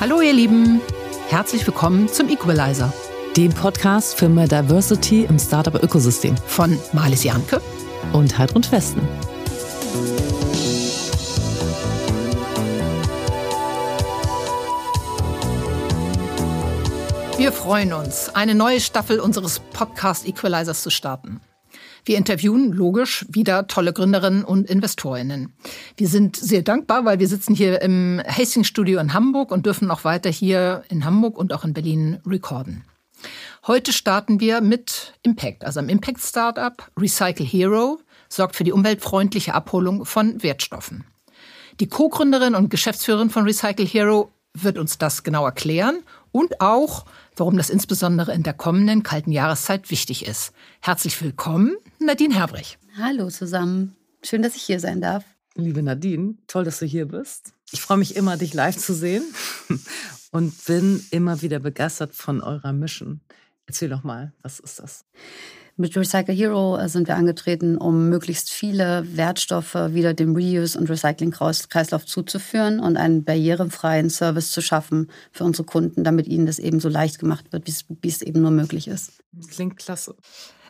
Hallo ihr Lieben, herzlich willkommen zum Equalizer, dem Podcast für mehr Diversity im Startup-Ökosystem von Marlies Janke und Heidrun Westen. Wir freuen uns, eine neue Staffel unseres Podcast Equalizers zu starten. Wir interviewen logisch wieder tolle Gründerinnen und Investorinnen. Wir sind sehr dankbar, weil wir sitzen hier im Hastings Studio in Hamburg und dürfen auch weiter hier in Hamburg und auch in Berlin recorden. Heute starten wir mit Impact, also einem Impact Startup. Recycle Hero sorgt für die umweltfreundliche Abholung von Wertstoffen. Die Co-Gründerin und Geschäftsführerin von Recycle Hero wird uns das genau erklären und auch, warum das insbesondere in der kommenden kalten Jahreszeit wichtig ist. Herzlich willkommen, Nadine Herbrich. Hallo zusammen. Schön, dass ich hier sein darf. Liebe Nadine, toll, dass du hier bist. Ich freue mich immer, dich live zu sehen und bin immer wieder begeistert von eurer Mission. Erzähl doch mal, was ist das? Mit Recycle Hero äh, sind wir angetreten, um möglichst viele Wertstoffe wieder dem Reuse- und Recycling-Kreislauf zuzuführen und einen barrierefreien Service zu schaffen für unsere Kunden, damit ihnen das eben so leicht gemacht wird, wie es eben nur möglich ist. Klingt klasse.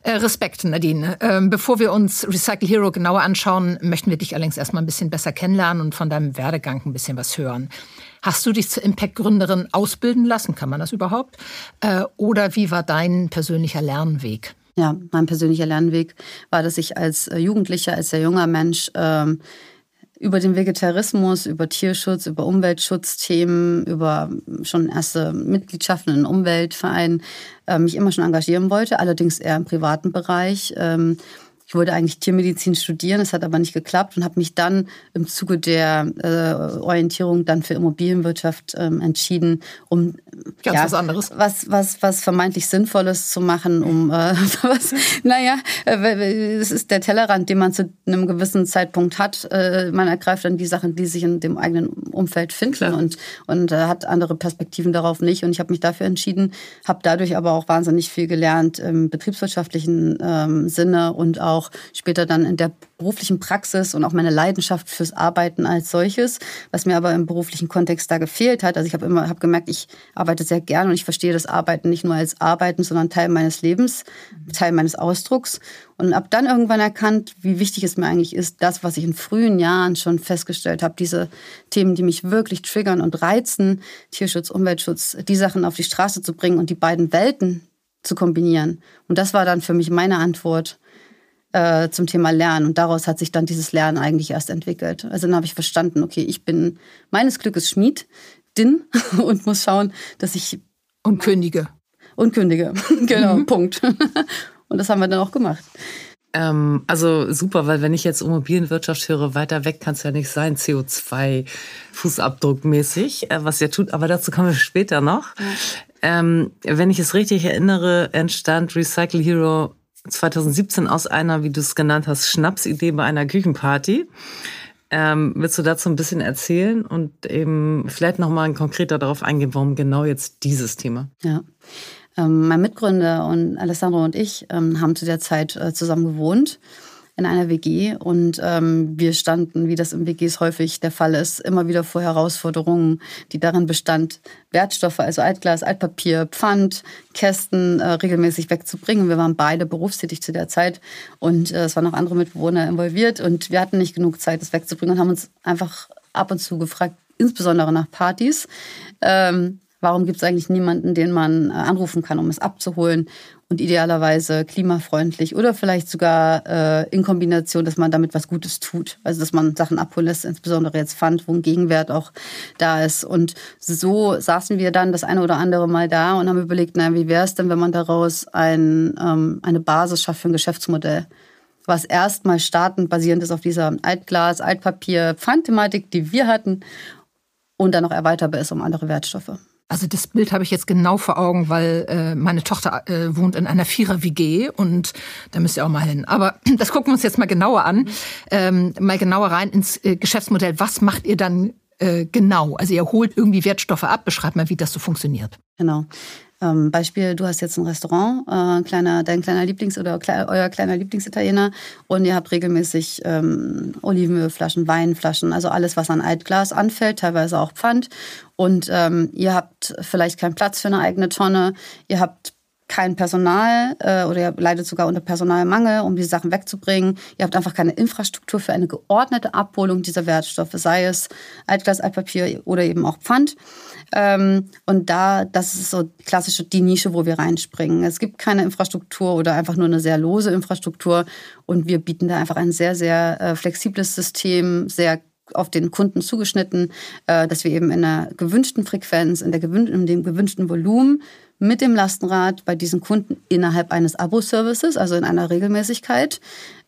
Äh, Respekt, Nadine. Ähm, bevor wir uns Recycle Hero genauer anschauen, möchten wir dich allerdings erstmal ein bisschen besser kennenlernen und von deinem Werdegang ein bisschen was hören. Hast du dich zur Impact-Gründerin ausbilden lassen? Kann man das überhaupt? Äh, oder wie war dein persönlicher Lernweg? Ja, mein persönlicher Lernweg war, dass ich als äh, Jugendlicher, als sehr junger Mensch ähm, über den Vegetarismus, über Tierschutz, über Umweltschutzthemen, über schon erste Mitgliedschaften in Umweltvereinen äh, mich immer schon engagieren wollte, allerdings eher im privaten Bereich. Ähm, ich wollte eigentlich Tiermedizin studieren, es hat aber nicht geklappt und habe mich dann im Zuge der äh, Orientierung dann für Immobilienwirtschaft ähm, entschieden, um Ganz ja, was anderes. Was, was, was vermeintlich Sinnvolles zu machen, um äh, was, naja, äh, es ist der Tellerrand, den man zu einem gewissen Zeitpunkt hat. Äh, man ergreift dann die Sachen, die sich in dem eigenen Umfeld finden Klar. und, und äh, hat andere Perspektiven darauf nicht. Und ich habe mich dafür entschieden, habe dadurch aber auch wahnsinnig viel gelernt im betriebswirtschaftlichen ähm, Sinne und auch auch später dann in der beruflichen Praxis und auch meine Leidenschaft fürs Arbeiten als solches, was mir aber im beruflichen Kontext da gefehlt hat. Also ich habe immer hab gemerkt, ich arbeite sehr gerne und ich verstehe das Arbeiten nicht nur als Arbeiten, sondern Teil meines Lebens, Teil meines Ausdrucks. Und habe dann irgendwann erkannt, wie wichtig es mir eigentlich ist, das, was ich in frühen Jahren schon festgestellt habe, diese Themen, die mich wirklich triggern und reizen, Tierschutz, Umweltschutz, die Sachen auf die Straße zu bringen und die beiden Welten zu kombinieren. Und das war dann für mich meine Antwort äh, zum Thema Lernen. Und daraus hat sich dann dieses Lernen eigentlich erst entwickelt. Also dann habe ich verstanden, okay, ich bin meines Glückes Schmied, Din, und muss schauen, dass ich. Und kündige. Und kündige. genau, mhm. Punkt. und das haben wir dann auch gemacht. Ähm, also super, weil wenn ich jetzt Immobilienwirtschaft höre, weiter weg kann es ja nicht sein, CO2-Fußabdruckmäßig, äh, was ihr tut, aber dazu kommen wir später noch. Ja. Ähm, wenn ich es richtig erinnere, entstand Recycle Hero 2017 aus einer, wie du es genannt hast, Schnapsidee bei einer Küchenparty. Ähm, willst du dazu ein bisschen erzählen und eben vielleicht nochmal konkreter darauf eingehen, warum genau jetzt dieses Thema? Ja. Ähm, mein Mitgründer und Alessandro und ich ähm, haben zu der Zeit äh, zusammen gewohnt in einer WG und ähm, wir standen, wie das in WGs häufig der Fall ist, immer wieder vor Herausforderungen, die darin bestand, Wertstoffe, also Altglas, Altpapier, Pfand, Kästen äh, regelmäßig wegzubringen. Wir waren beide berufstätig zu der Zeit und äh, es waren auch andere Mitbewohner involviert und wir hatten nicht genug Zeit, das wegzubringen und haben uns einfach ab und zu gefragt, insbesondere nach Partys. Ähm, Warum gibt es eigentlich niemanden, den man äh, anrufen kann, um es abzuholen? und idealerweise klimafreundlich oder vielleicht sogar äh, in Kombination, dass man damit was Gutes tut. Also dass man Sachen abholen lässt, insbesondere jetzt Pfand, wo ein Gegenwert auch da ist. Und so saßen wir dann das eine oder andere Mal da und haben überlegt, na, wie wäre es denn, wenn man daraus ein, ähm, eine Basis schafft für ein Geschäftsmodell? was erstmal startend basierend ist auf dieser Altglas, Altpapier, Pfandthematik, die wir hatten und dann noch erweiterbar ist um andere Wertstoffe. Also das Bild habe ich jetzt genau vor Augen, weil äh, meine Tochter äh, wohnt in einer Vierer-WG und da müsst ihr auch mal hin. Aber das gucken wir uns jetzt mal genauer an, ähm, mal genauer rein ins äh, Geschäftsmodell. Was macht ihr dann äh, genau? Also ihr holt irgendwie Wertstoffe ab. Beschreibt mal, wie das so funktioniert. Genau. Ähm, Beispiel, du hast jetzt ein Restaurant, äh, kleiner, dein kleiner Lieblings- oder kle euer kleiner Lieblingsitaliener und ihr habt regelmäßig ähm, Olivenölflaschen, Weinflaschen, also alles, was an Altglas anfällt, teilweise auch Pfand. Und ähm, ihr habt vielleicht keinen Platz für eine eigene Tonne, ihr habt kein Personal äh, oder ihr leidet sogar unter Personalmangel, um die Sachen wegzubringen. Ihr habt einfach keine Infrastruktur für eine geordnete Abholung dieser Wertstoffe, sei es Altglas, Altpapier oder eben auch Pfand. Ähm, und da, das ist so klassische die Nische, wo wir reinspringen. Es gibt keine Infrastruktur oder einfach nur eine sehr lose Infrastruktur. Und wir bieten da einfach ein sehr, sehr äh, flexibles System, sehr auf den Kunden zugeschnitten, äh, dass wir eben in einer gewünschten Frequenz, in, der gewün in dem gewünschten Volumen mit dem Lastenrad bei diesen Kunden innerhalb eines Abo-Services, also in einer Regelmäßigkeit,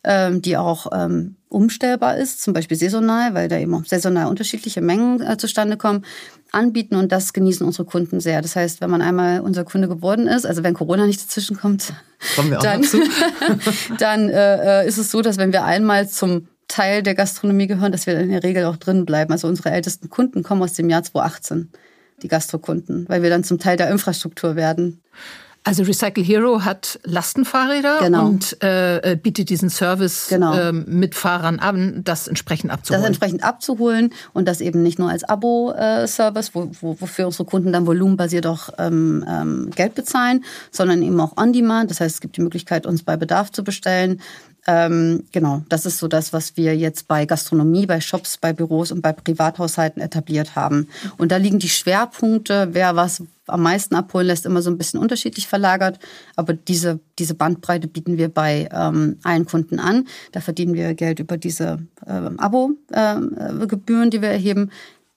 ähm, die auch ähm, umstellbar ist, zum Beispiel saisonal, weil da eben auch saisonal unterschiedliche Mengen äh, zustande kommen, anbieten und das genießen unsere Kunden sehr. Das heißt, wenn man einmal unser Kunde geworden ist, also wenn Corona nicht dazwischen kommt, dann, dann äh, ist es so, dass wenn wir einmal zum Teil der Gastronomie gehören, dass wir in der Regel auch drin bleiben. Also unsere ältesten Kunden kommen aus dem Jahr 2018 die Gastrokunden, weil wir dann zum Teil der Infrastruktur werden. Also Recycle Hero hat Lastenfahrräder genau. und äh, äh, bietet diesen Service genau. äh, mit Fahrern an, das entsprechend abzuholen. Das entsprechend abzuholen und das eben nicht nur als Abo-Service, wo, wo, wofür unsere Kunden dann volumenbasiert auch ähm, ähm, Geld bezahlen, sondern eben auch On-Demand. Das heißt, es gibt die Möglichkeit, uns bei Bedarf zu bestellen. Ähm, genau, das ist so das, was wir jetzt bei Gastronomie, bei Shops, bei Büros und bei Privathaushalten etabliert haben. Und da liegen die Schwerpunkte, wer was am meisten abholen lässt, immer so ein bisschen unterschiedlich verlagert. Aber diese, diese Bandbreite bieten wir bei ähm, allen Kunden an. Da verdienen wir Geld über diese ähm, Abo-Gebühren, äh, die wir erheben.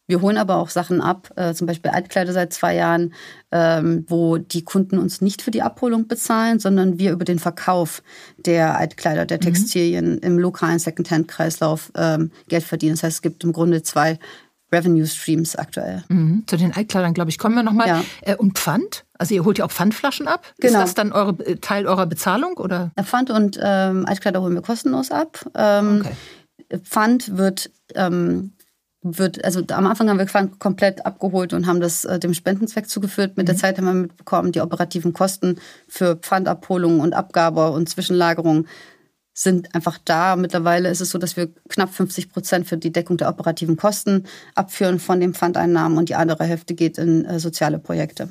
Wir holen aber auch Sachen ab, äh, zum Beispiel Altkleider seit zwei Jahren, ähm, wo die Kunden uns nicht für die Abholung bezahlen, sondern wir über den Verkauf der Altkleider, der mhm. Textilien mhm. im lokalen Secondhand-Kreislauf ähm, Geld verdienen. Das heißt, es gibt im Grunde zwei Revenue Streams aktuell. Mhm. Zu den Altkleidern, glaube ich, kommen wir nochmal. Ja. Äh, und Pfand? Also ihr holt ja auch Pfandflaschen ab? Genau. Ist das dann eure, äh, Teil eurer Bezahlung? Oder? Pfand und ähm, Altkleider holen wir kostenlos ab. Ähm, okay. Pfand wird ähm, wird, also am Anfang haben wir Pfand komplett abgeholt und haben das äh, dem Spendenzweck zugeführt. Mit mhm. der Zeit haben wir mitbekommen, die operativen Kosten für Pfandabholung und Abgabe und Zwischenlagerung sind einfach da. Mittlerweile ist es so, dass wir knapp 50 Prozent für die Deckung der operativen Kosten abführen von den Pfandeinnahmen und die andere Hälfte geht in äh, soziale Projekte.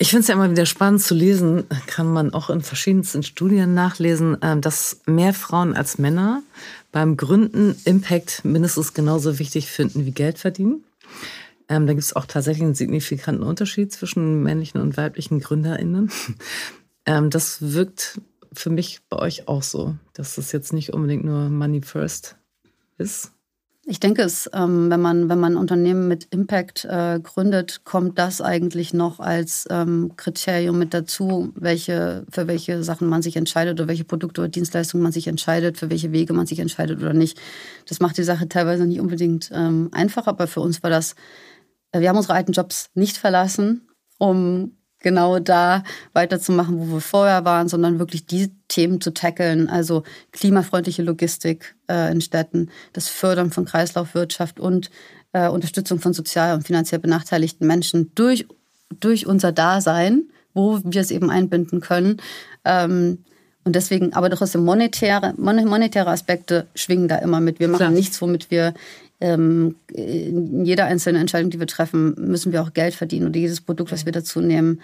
Ich finde es ja immer wieder spannend zu lesen, kann man auch in verschiedensten Studien nachlesen, äh, dass mehr Frauen als Männer beim Gründen Impact mindestens genauso wichtig finden wie Geld verdienen. Ähm, da gibt es auch tatsächlich einen signifikanten Unterschied zwischen männlichen und weiblichen GründerInnen. Ähm, das wirkt für mich bei euch auch so, dass das jetzt nicht unbedingt nur Money First ist? Ich denke es, ähm, wenn man wenn man Unternehmen mit Impact äh, gründet, kommt das eigentlich noch als ähm, Kriterium mit dazu, welche für welche Sachen man sich entscheidet oder welche Produkte oder Dienstleistungen man sich entscheidet, für welche Wege man sich entscheidet oder nicht. Das macht die Sache teilweise nicht unbedingt ähm, einfacher, aber für uns war das. Äh, wir haben unsere alten Jobs nicht verlassen, um genau da weiterzumachen, wo wir vorher waren, sondern wirklich die Themen zu tackeln, also klimafreundliche Logistik äh, in Städten, das Fördern von Kreislaufwirtschaft und äh, Unterstützung von sozial und finanziell benachteiligten Menschen durch, durch unser Dasein, wo wir es eben einbinden können. Ähm, und deswegen, aber trotzdem monetäre, monetäre Aspekte schwingen da immer mit. Wir machen Klar. nichts, womit wir ähm, in jeder einzelnen Entscheidung, die wir treffen, müssen wir auch Geld verdienen. Und jedes Produkt, was wir dazu nehmen,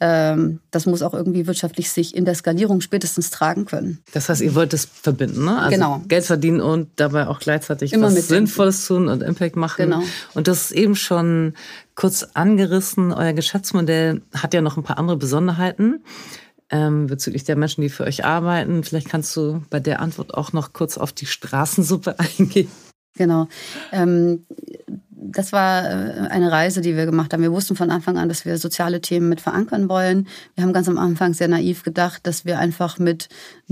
ähm, das muss auch irgendwie wirtschaftlich sich in der Skalierung spätestens tragen können. Das heißt, ihr wollt es verbinden, ne? Also genau. Geld verdienen und dabei auch gleichzeitig Immer was Sinnvolles tun und Impact machen. Genau. Und das ist eben schon kurz angerissen. Euer Geschäftsmodell hat ja noch ein paar andere Besonderheiten. Ähm, bezüglich der Menschen, die für euch arbeiten. Vielleicht kannst du bei der Antwort auch noch kurz auf die Straßensuppe eingehen. Genau. Ähm, das war äh, eine Reise, die wir gemacht haben. Wir wussten von Anfang an, dass wir soziale Themen mit verankern wollen. Wir haben ganz am Anfang sehr naiv gedacht, dass wir einfach mit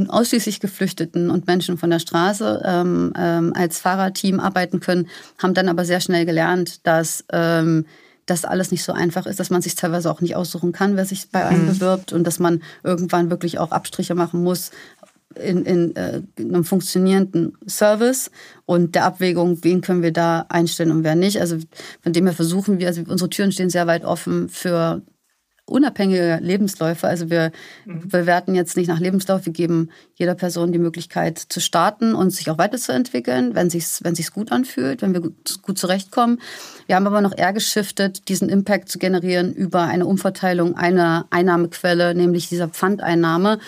ausschließlich Geflüchteten und Menschen von der Straße ähm, ähm, als Fahrerteam arbeiten können, haben dann aber sehr schnell gelernt, dass ähm, das alles nicht so einfach ist, dass man sich teilweise auch nicht aussuchen kann, wer sich bei einem mhm. bewirbt und dass man irgendwann wirklich auch Abstriche machen muss, in, in, äh, in einem funktionierenden Service und der Abwägung, wen können wir da einstellen und wer nicht. Also von dem her versuchen wir, also unsere Türen stehen sehr weit offen für unabhängige Lebensläufe. Also wir mhm. bewerten jetzt nicht nach Lebenslauf, wir geben jeder Person die Möglichkeit zu starten und sich auch weiterzuentwickeln, wenn sich's, wenn sich's gut anfühlt, wenn wir gut, gut zurechtkommen. Wir haben aber noch eher geschiftet, diesen Impact zu generieren über eine Umverteilung einer Einnahmequelle, nämlich dieser Pfandeinnahme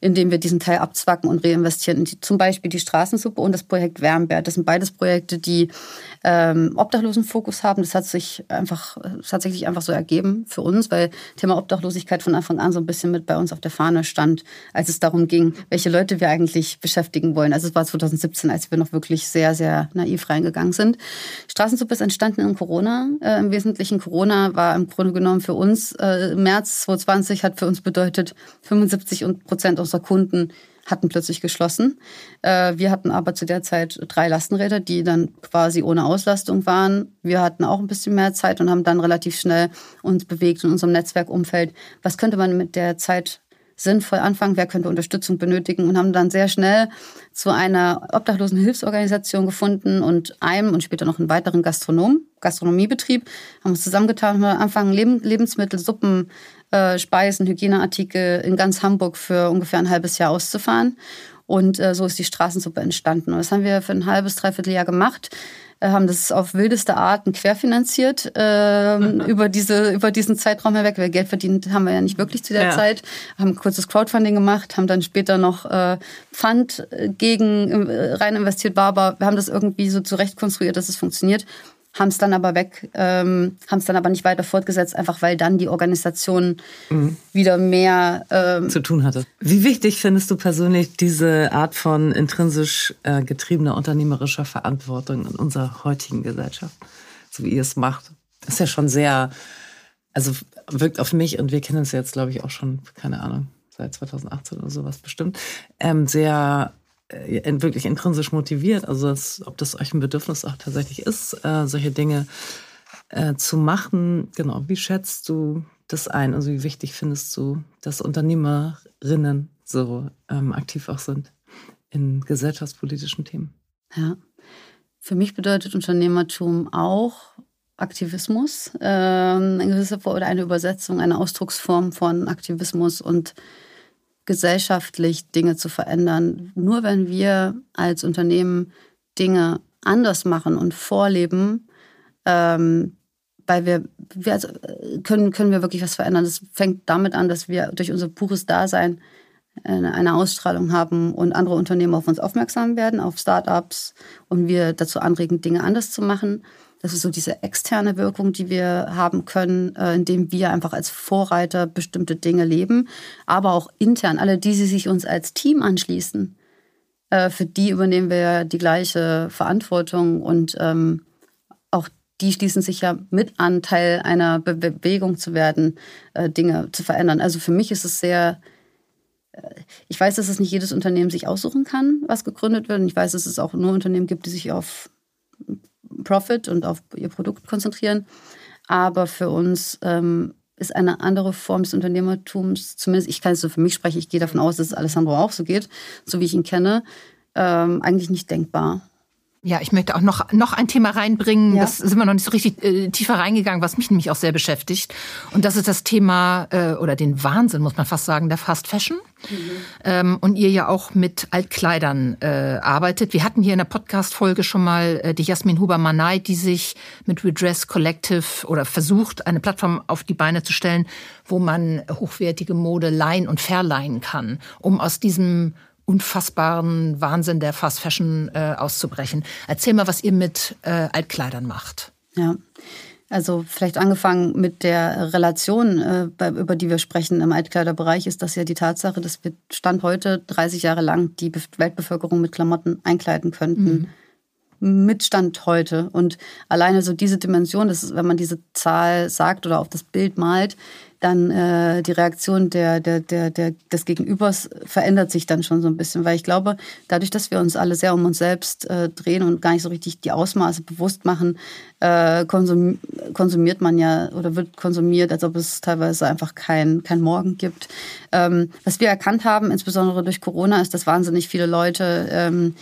indem wir diesen Teil abzwacken und reinvestieren zum Beispiel die Straßensuppe und das Projekt Wärmbert. Das sind beides Projekte, die ähm, Obdachlosenfokus haben. Das hat sich einfach tatsächlich einfach so ergeben für uns, weil Thema Obdachlosigkeit von Anfang an so ein bisschen mit bei uns auf der Fahne stand, als es darum ging, welche Leute wir eigentlich beschäftigen wollen. Also es war 2017, als wir noch wirklich sehr, sehr naiv reingegangen sind. Straßensuppe ist entstanden in Corona. Äh, Im Wesentlichen Corona war im Grunde genommen für uns, äh, März 2020 hat für uns bedeutet, 75 Prozent unserer Kunden hatten plötzlich geschlossen. Äh, wir hatten aber zu der Zeit drei Lastenräder, die dann quasi ohne Auslastung waren. Wir hatten auch ein bisschen mehr Zeit und haben dann relativ schnell uns bewegt in unserem Netzwerkumfeld. Was könnte man mit der Zeit sinnvoll anfangen, wer könnte Unterstützung benötigen und haben dann sehr schnell zu einer obdachlosen Hilfsorganisation gefunden und einem und später noch einen weiteren Gastronom, Gastronomiebetrieb, haben uns zusammengetan und angefangen, Lebensmittel, Suppen, äh, Speisen, Hygieneartikel in ganz Hamburg für ungefähr ein halbes Jahr auszufahren. Und äh, so ist die Straßensuppe entstanden. Und das haben wir für ein halbes, dreiviertel Jahr gemacht äh, haben das auf wildeste Arten querfinanziert äh, über diese über diesen Zeitraum hinweg. Weil Geld verdient haben wir ja nicht wirklich zu der ja. Zeit. Haben kurzes Crowdfunding gemacht, haben dann später noch äh, Pfand gegen äh, rein investiert war, aber wir haben das irgendwie so zurecht konstruiert, dass es funktioniert haben es dann aber weg, ähm, haben es dann aber nicht weiter fortgesetzt, einfach weil dann die Organisation mhm. wieder mehr ähm, zu tun hatte. Wie wichtig findest du persönlich diese Art von intrinsisch äh, getriebener unternehmerischer Verantwortung in unserer heutigen Gesellschaft, so wie ihr es macht? Das ist ja schon sehr, also wirkt auf mich und wir kennen es jetzt, glaube ich, auch schon, keine Ahnung, seit 2018 oder sowas bestimmt, ähm, sehr wirklich intrinsisch motiviert, also das, ob das euch ein Bedürfnis auch tatsächlich ist, äh, solche Dinge äh, zu machen. Genau, wie schätzt du das ein? Also wie wichtig findest du, dass Unternehmerinnen so ähm, aktiv auch sind in gesellschaftspolitischen Themen? Ja, für mich bedeutet Unternehmertum auch Aktivismus, ähm, eine gewisse oder eine Übersetzung, eine Ausdrucksform von Aktivismus und gesellschaftlich Dinge zu verändern. Nur wenn wir als Unternehmen Dinge anders machen und vorleben, ähm, weil wir, wir also können, können wir wirklich was verändern. Das fängt damit an, dass wir durch unser pures Dasein eine Ausstrahlung haben und andere Unternehmen auf uns aufmerksam werden, auf Startups und wir dazu anregen, Dinge anders zu machen. Das ist so diese externe Wirkung, die wir haben können, äh, indem wir einfach als Vorreiter bestimmte Dinge leben, aber auch intern, alle die, die sich uns als Team anschließen, äh, für die übernehmen wir die gleiche Verantwortung und ähm, auch die schließen sich ja mit an, Teil einer Be Bewegung zu werden, äh, Dinge zu verändern. Also für mich ist es sehr, ich weiß, dass es nicht jedes Unternehmen sich aussuchen kann, was gegründet wird. Und ich weiß, dass es auch nur Unternehmen gibt, die sich auf Profit und auf ihr Produkt konzentrieren. Aber für uns ähm, ist eine andere Form des Unternehmertums, zumindest ich kann es so für mich sprechen, ich gehe davon aus, dass es Alessandro auch so geht, so wie ich ihn kenne, ähm, eigentlich nicht denkbar. Ja, ich möchte auch noch, noch ein Thema reinbringen. Ja. Das sind wir noch nicht so richtig äh, tiefer reingegangen, was mich nämlich auch sehr beschäftigt. Und das ist das Thema äh, oder den Wahnsinn, muss man fast sagen, der Fast Fashion. Mhm. Ähm, und ihr ja auch mit Altkleidern äh, arbeitet. Wir hatten hier in der Podcast-Folge schon mal äh, die Jasmin Huber-Manay, die sich mit Redress Collective oder versucht, eine Plattform auf die Beine zu stellen, wo man hochwertige Mode leihen und verleihen kann, um aus diesem unfassbaren Wahnsinn der Fast Fashion äh, auszubrechen. Erzähl mal, was ihr mit äh, Altkleidern macht. Ja. Also vielleicht angefangen mit der Relation, äh, über die wir sprechen im Altkleiderbereich, ist das ja die Tatsache, dass wir Stand heute 30 Jahre lang die Weltbevölkerung mit Klamotten einkleiden könnten. Mhm. Mitstand heute. Und alleine so diese Dimension, das ist, wenn man diese Zahl sagt oder auf das Bild malt, dann äh, die Reaktion der, der, der, der, des Gegenübers verändert sich dann schon so ein bisschen. Weil ich glaube, dadurch, dass wir uns alle sehr um uns selbst äh, drehen und gar nicht so richtig die Ausmaße bewusst machen, äh, konsum, konsumiert man ja oder wird konsumiert, als ob es teilweise einfach kein, kein Morgen gibt. Ähm, was wir erkannt haben, insbesondere durch Corona, ist, dass wahnsinnig viele Leute ähm,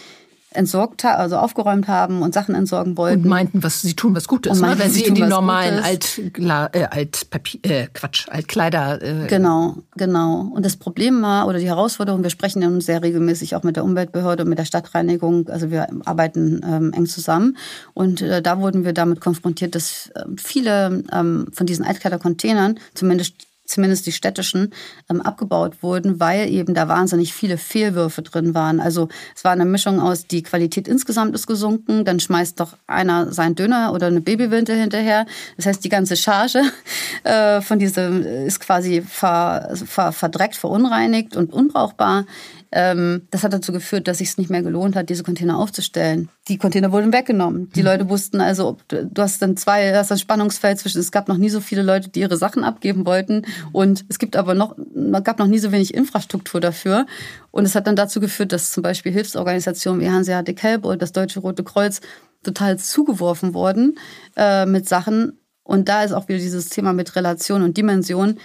entsorgt, also aufgeräumt haben und Sachen entsorgen wollten. Und meinten, was sie tun, was gut ist, ne? wenn sie, sie in die normalen Alt, äh, Altpapier, äh, Quatsch, Altkleider. Äh genau, genau. Und das Problem war oder die Herausforderung, wir sprechen ja nun sehr regelmäßig auch mit der Umweltbehörde und mit der Stadtreinigung, also wir arbeiten ähm, eng zusammen. Und äh, da wurden wir damit konfrontiert, dass äh, viele ähm, von diesen Altkleidercontainern, zumindest zumindest die städtischen, ähm, abgebaut wurden, weil eben da wahnsinnig viele Fehlwürfe drin waren. Also es war eine Mischung aus, die Qualität insgesamt ist gesunken, dann schmeißt doch einer seinen Döner oder eine Babywindel hinterher. Das heißt, die ganze Charge äh, von diesem ist quasi ver, ver, verdreckt, verunreinigt und unbrauchbar. Ähm, das hat dazu geführt, dass es nicht mehr gelohnt hat, diese Container aufzustellen. Die Container wurden weggenommen. Die mhm. Leute wussten also, du hast dann zwei, hast ein Spannungsfeld zwischen, es gab noch nie so viele Leute, die ihre Sachen abgeben wollten und es gibt aber noch, gab noch nie so wenig Infrastruktur dafür. Und es hat dann dazu geführt, dass zum Beispiel Hilfsorganisationen wie Hanseatic Help oder das Deutsche Rote Kreuz total zugeworfen wurden äh, mit Sachen. Und da ist auch wieder dieses Thema mit Relation und Dimension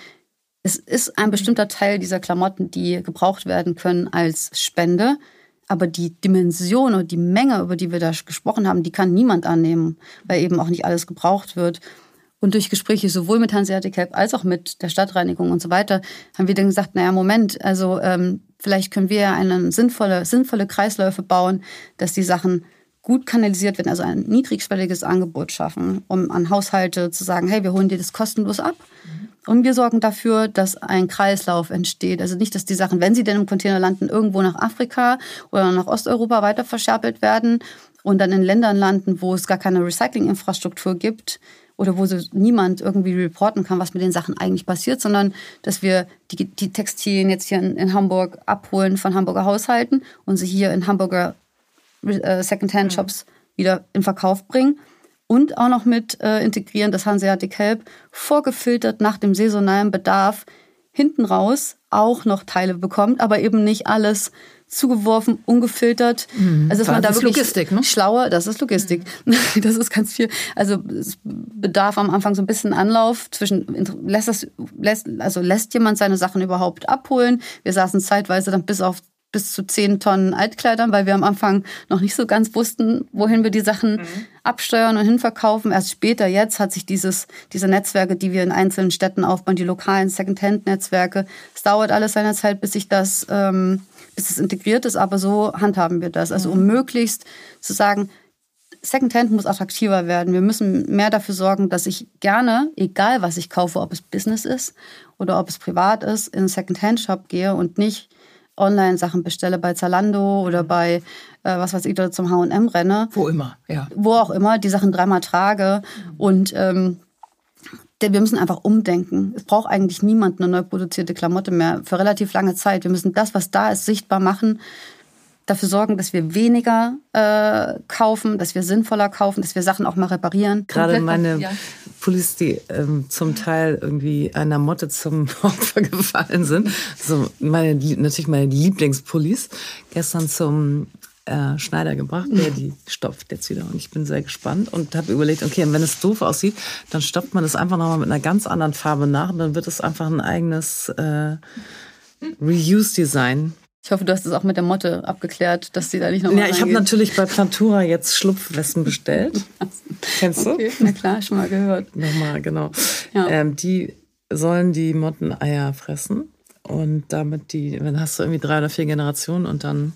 es ist ein bestimmter Teil dieser Klamotten, die gebraucht werden können als Spende. Aber die Dimension und die Menge, über die wir da gesprochen haben, die kann niemand annehmen, weil eben auch nicht alles gebraucht wird. Und durch Gespräche sowohl mit Hanseatic Help als auch mit der Stadtreinigung und so weiter haben wir dann gesagt, naja, Moment, also ähm, vielleicht können wir eine sinnvolle, sinnvolle Kreisläufe bauen, dass die Sachen gut kanalisiert werden, also ein niedrigschwelliges Angebot schaffen, um an Haushalte zu sagen, hey, wir holen dir das kostenlos ab. Mhm. Und wir sorgen dafür, dass ein Kreislauf entsteht. Also nicht, dass die Sachen, wenn sie denn im Container landen, irgendwo nach Afrika oder nach Osteuropa weiter verscherpelt werden und dann in Ländern landen, wo es gar keine Recyclinginfrastruktur gibt oder wo so niemand irgendwie reporten kann, was mit den Sachen eigentlich passiert, sondern dass wir die, die Textilien jetzt hier in, in, Hamburg abholen von Hamburger Haushalten und sie hier in Hamburger äh, Secondhand-Shops mhm. wieder in Verkauf bringen und auch noch mit äh, integrieren, dass Hanseatic Help vorgefiltert nach dem saisonalen Bedarf hinten raus auch noch Teile bekommt, aber eben nicht alles zugeworfen, ungefiltert. Mhm. Also dass man da das wirklich Logistik, ne? schlauer, das ist Logistik. Mhm. Das ist ganz viel. Also es bedarf am Anfang so ein bisschen Anlauf zwischen lässt das lässt also lässt jemand seine Sachen überhaupt abholen. Wir saßen zeitweise dann bis auf bis zu zehn Tonnen Altkleidern, weil wir am Anfang noch nicht so ganz wussten, wohin wir die Sachen mhm. absteuern und hinverkaufen. Erst später, jetzt hat sich dieses, diese Netzwerke, die wir in einzelnen Städten aufbauen, die lokalen Secondhand-Netzwerke, es dauert alles seine Zeit, bis sich das, ähm, bis es integriert ist, aber so handhaben wir das. Also um mhm. möglichst zu sagen, Secondhand muss attraktiver werden. Wir müssen mehr dafür sorgen, dass ich gerne, egal was ich kaufe, ob es Business ist oder ob es privat ist, in einen Secondhand-Shop gehe und nicht Online-Sachen bestelle bei Zalando oder bei, äh, was weiß ich, oder zum H&M renne. Wo immer, ja. Wo auch immer, die Sachen dreimal trage. Und ähm, wir müssen einfach umdenken. Es braucht eigentlich niemand eine neu produzierte Klamotte mehr für relativ lange Zeit. Wir müssen das, was da ist, sichtbar machen dafür sorgen, dass wir weniger äh, kaufen, dass wir sinnvoller kaufen, dass wir Sachen auch mal reparieren. Gerade meine ja. Pullis, die ähm, zum Teil irgendwie einer Motte zum Opfer gefallen sind. So meine, natürlich meine Lieblingspullis. Gestern zum äh, Schneider gebracht, der die stopft jetzt wieder. Und ich bin sehr gespannt und habe überlegt, okay, wenn es doof aussieht, dann stopft man das einfach nochmal mit einer ganz anderen Farbe nach und dann wird es einfach ein eigenes äh, Reuse-Design. Ich hoffe, du hast es auch mit der Motte abgeklärt, dass sie da nicht nochmal. Ja, ich habe natürlich bei Plantura jetzt Schlupfwespen bestellt. Kennst du? Okay, na klar, schon mal gehört. Nochmal, genau. Ja. Ähm, die sollen die Motteneier fressen und damit die, dann hast du irgendwie drei oder vier Generationen und dann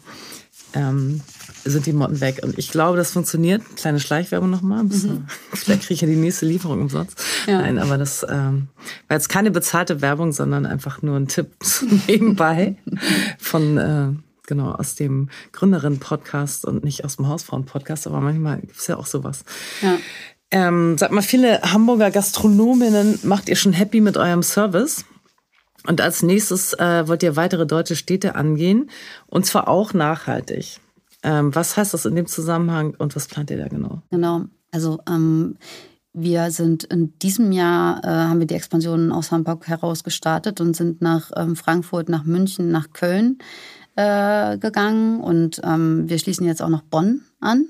ähm, sind die Motten weg. Und ich glaube, das funktioniert. Kleine Schleichwerbung nochmal. Mhm. Vielleicht kriege ich ja die nächste Lieferung umsonst. Ja. Nein, aber das ähm, war jetzt keine bezahlte Werbung, sondern einfach nur ein Tipp nebenbei von äh, genau aus dem Gründerin-Podcast und nicht aus dem Hausfrauen-Podcast. Aber manchmal gibt es ja auch sowas. Ja. Ähm, sag mal, viele Hamburger Gastronominnen macht ihr schon happy mit eurem Service? Und als nächstes äh, wollt ihr weitere deutsche Städte angehen und zwar auch nachhaltig. Ähm, was heißt das in dem Zusammenhang und was plant ihr da genau? Genau. Also ähm, wir sind in diesem Jahr, äh, haben wir die Expansion aus Hamburg heraus gestartet und sind nach ähm, Frankfurt, nach München, nach Köln äh, gegangen und ähm, wir schließen jetzt auch noch Bonn an.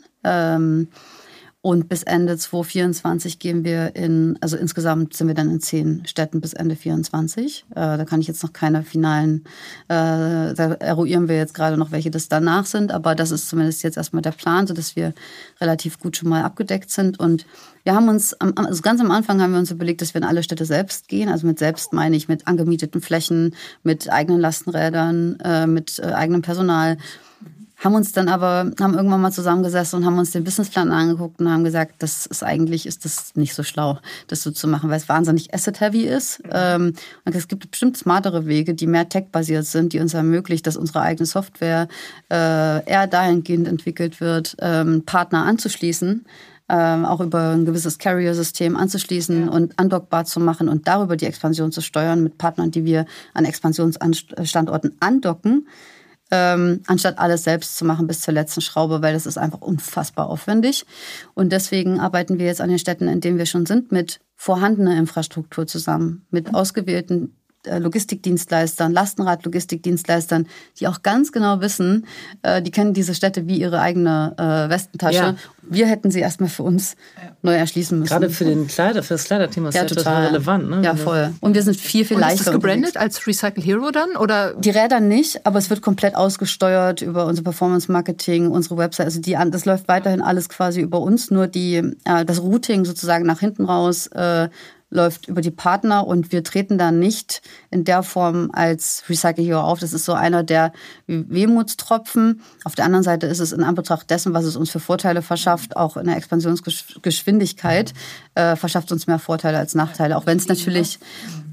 Und bis Ende 2024 gehen wir in, also insgesamt sind wir dann in zehn Städten bis Ende 2024. Äh, da kann ich jetzt noch keine finalen, äh, da eruieren wir jetzt gerade noch, welche das danach sind, aber das ist zumindest jetzt erstmal der Plan, sodass wir relativ gut schon mal abgedeckt sind. Und wir haben uns, also ganz am Anfang haben wir uns überlegt, dass wir in alle Städte selbst gehen. Also mit selbst meine ich mit angemieteten Flächen, mit eigenen Lastenrädern, äh, mit äh, eigenem Personal haben uns dann aber, haben irgendwann mal zusammengesessen und haben uns den Businessplan angeguckt und haben gesagt, das ist eigentlich, ist das nicht so schlau, das so zu machen, weil es wahnsinnig asset-heavy ist. Ähm, und es gibt bestimmt smartere Wege, die mehr tech-basiert sind, die uns ermöglicht, dass unsere eigene Software äh, eher dahingehend entwickelt wird, ähm, Partner anzuschließen, ähm, auch über ein gewisses Carrier-System anzuschließen ja. und andockbar zu machen und darüber die Expansion zu steuern mit Partnern, die wir an Expansionsstandorten andocken ähm, anstatt alles selbst zu machen bis zur letzten Schraube, weil das ist einfach unfassbar aufwendig. Und deswegen arbeiten wir jetzt an den Städten, in denen wir schon sind, mit vorhandener Infrastruktur zusammen, mit ausgewählten äh, Logistikdienstleistern, Lastenrad-Logistikdienstleistern, die auch ganz genau wissen, äh, die kennen diese Städte wie ihre eigene äh, Westentasche. Ja. Wir hätten sie erstmal für uns ja. neu erschließen müssen. Gerade für, den Kleider, für das Kleiderthema ist ja, total. total relevant. Ne? Ja, voll. Und wir sind viel, viel Und leichter. Ist das gebrandet als Recycle Hero dann? Oder? Die Räder nicht, aber es wird komplett ausgesteuert über unser Performance-Marketing, unsere Website. Also die, das läuft weiterhin alles quasi über uns. Nur die, das Routing sozusagen nach hinten raus läuft über die Partner und wir treten da nicht in der Form als Recycle Hero auf. Das ist so einer der Wehmutstropfen. Auf der anderen Seite ist es in Anbetracht dessen, was es uns für Vorteile verschafft, auch in der Expansionsgeschwindigkeit, äh, verschafft uns mehr Vorteile als Nachteile. Auch wenn es natürlich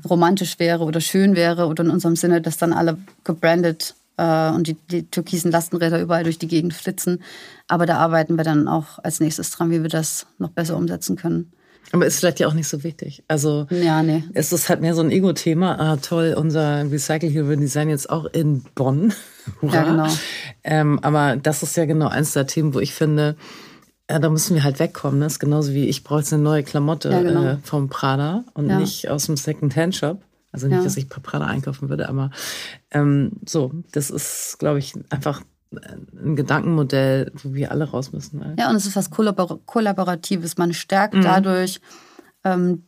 romantisch wäre oder schön wäre oder in unserem Sinne, dass dann alle gebrandet äh, und die, die türkisen Lastenräder überall durch die Gegend flitzen. Aber da arbeiten wir dann auch als nächstes dran, wie wir das noch besser umsetzen können. Aber ist vielleicht ja auch nicht so wichtig. Also ja, nee. es ist halt mehr so ein Ego-Thema. Ah, toll, unser Recycle Hero Design jetzt auch in Bonn. Hurra. Ja, genau. Ähm, aber das ist ja genau eins der Themen, wo ich finde, ja, da müssen wir halt wegkommen. Ne? Das ist genauso wie ich brauche jetzt eine neue Klamotte ja, genau. äh, vom Prada und ja. nicht aus dem Second-Hand-Shop. Also nicht, dass ich Prada einkaufen würde, aber ähm, so, das ist, glaube ich, einfach ein Gedankenmodell, wo wir alle raus müssen. Halt. Ja, und es ist was Kollabor Kollaboratives. Man stärkt mhm. dadurch ähm,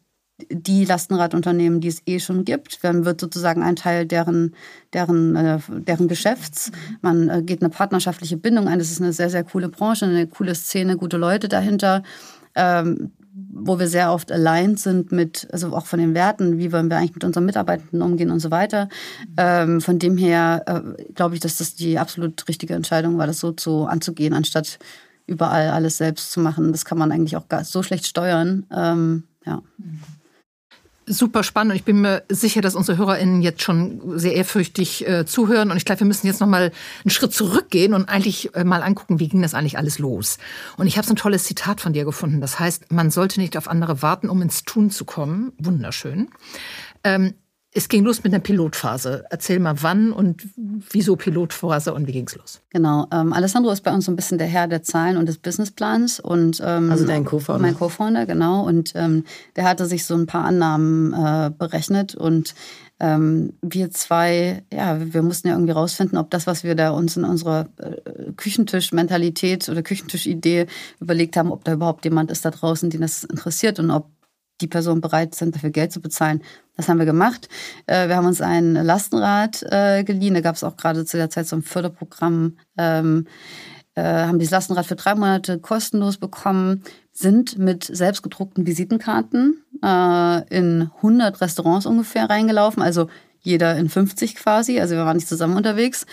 die Lastenradunternehmen, die es eh schon gibt. Dann wird sozusagen ein Teil deren, deren, äh, deren Geschäfts. Man äh, geht eine partnerschaftliche Bindung ein. Das ist eine sehr, sehr coole Branche, eine coole Szene, gute Leute dahinter. Ähm, wo wir sehr oft aligned sind mit, also auch von den Werten, wie wollen wir eigentlich mit unseren Mitarbeitenden umgehen und so weiter. Ähm, von dem her äh, glaube ich, dass das die absolut richtige Entscheidung war, das so zu anzugehen, anstatt überall alles selbst zu machen. Das kann man eigentlich auch so schlecht steuern. Ähm, ja. Mhm super spannend und ich bin mir sicher, dass unsere HörerInnen jetzt schon sehr ehrfürchtig äh, zuhören und ich glaube, wir müssen jetzt noch mal einen Schritt zurückgehen und eigentlich äh, mal angucken, wie ging das eigentlich alles los. Und ich habe so ein tolles Zitat von dir gefunden. Das heißt, man sollte nicht auf andere warten, um ins Tun zu kommen. Wunderschön. Ähm, es ging los mit einer Pilotphase. Erzähl mal, wann und wieso Pilotphase und wie ging es los? Genau. Ähm, Alessandro ist bei uns so ein bisschen der Herr der Zahlen und des Businessplans. Und, ähm, also dein Co-Founder. Mein Co-Founder, genau. Und ähm, der hatte sich so ein paar Annahmen äh, berechnet und ähm, wir zwei, ja, wir mussten ja irgendwie rausfinden, ob das, was wir da uns in unserer äh, Küchentisch-Mentalität oder Küchentisch-Idee überlegt haben, ob da überhaupt jemand ist da draußen, den das interessiert und ob die Personen bereit sind, dafür Geld zu bezahlen. Das haben wir gemacht. Äh, wir haben uns ein Lastenrad äh, geliehen. Da gab es auch gerade zu der Zeit so ein Förderprogramm. Ähm, äh, haben dieses Lastenrad für drei Monate kostenlos bekommen, sind mit selbstgedruckten Visitenkarten in 100 Restaurants ungefähr reingelaufen, also jeder in 50 quasi, also wir waren nicht zusammen unterwegs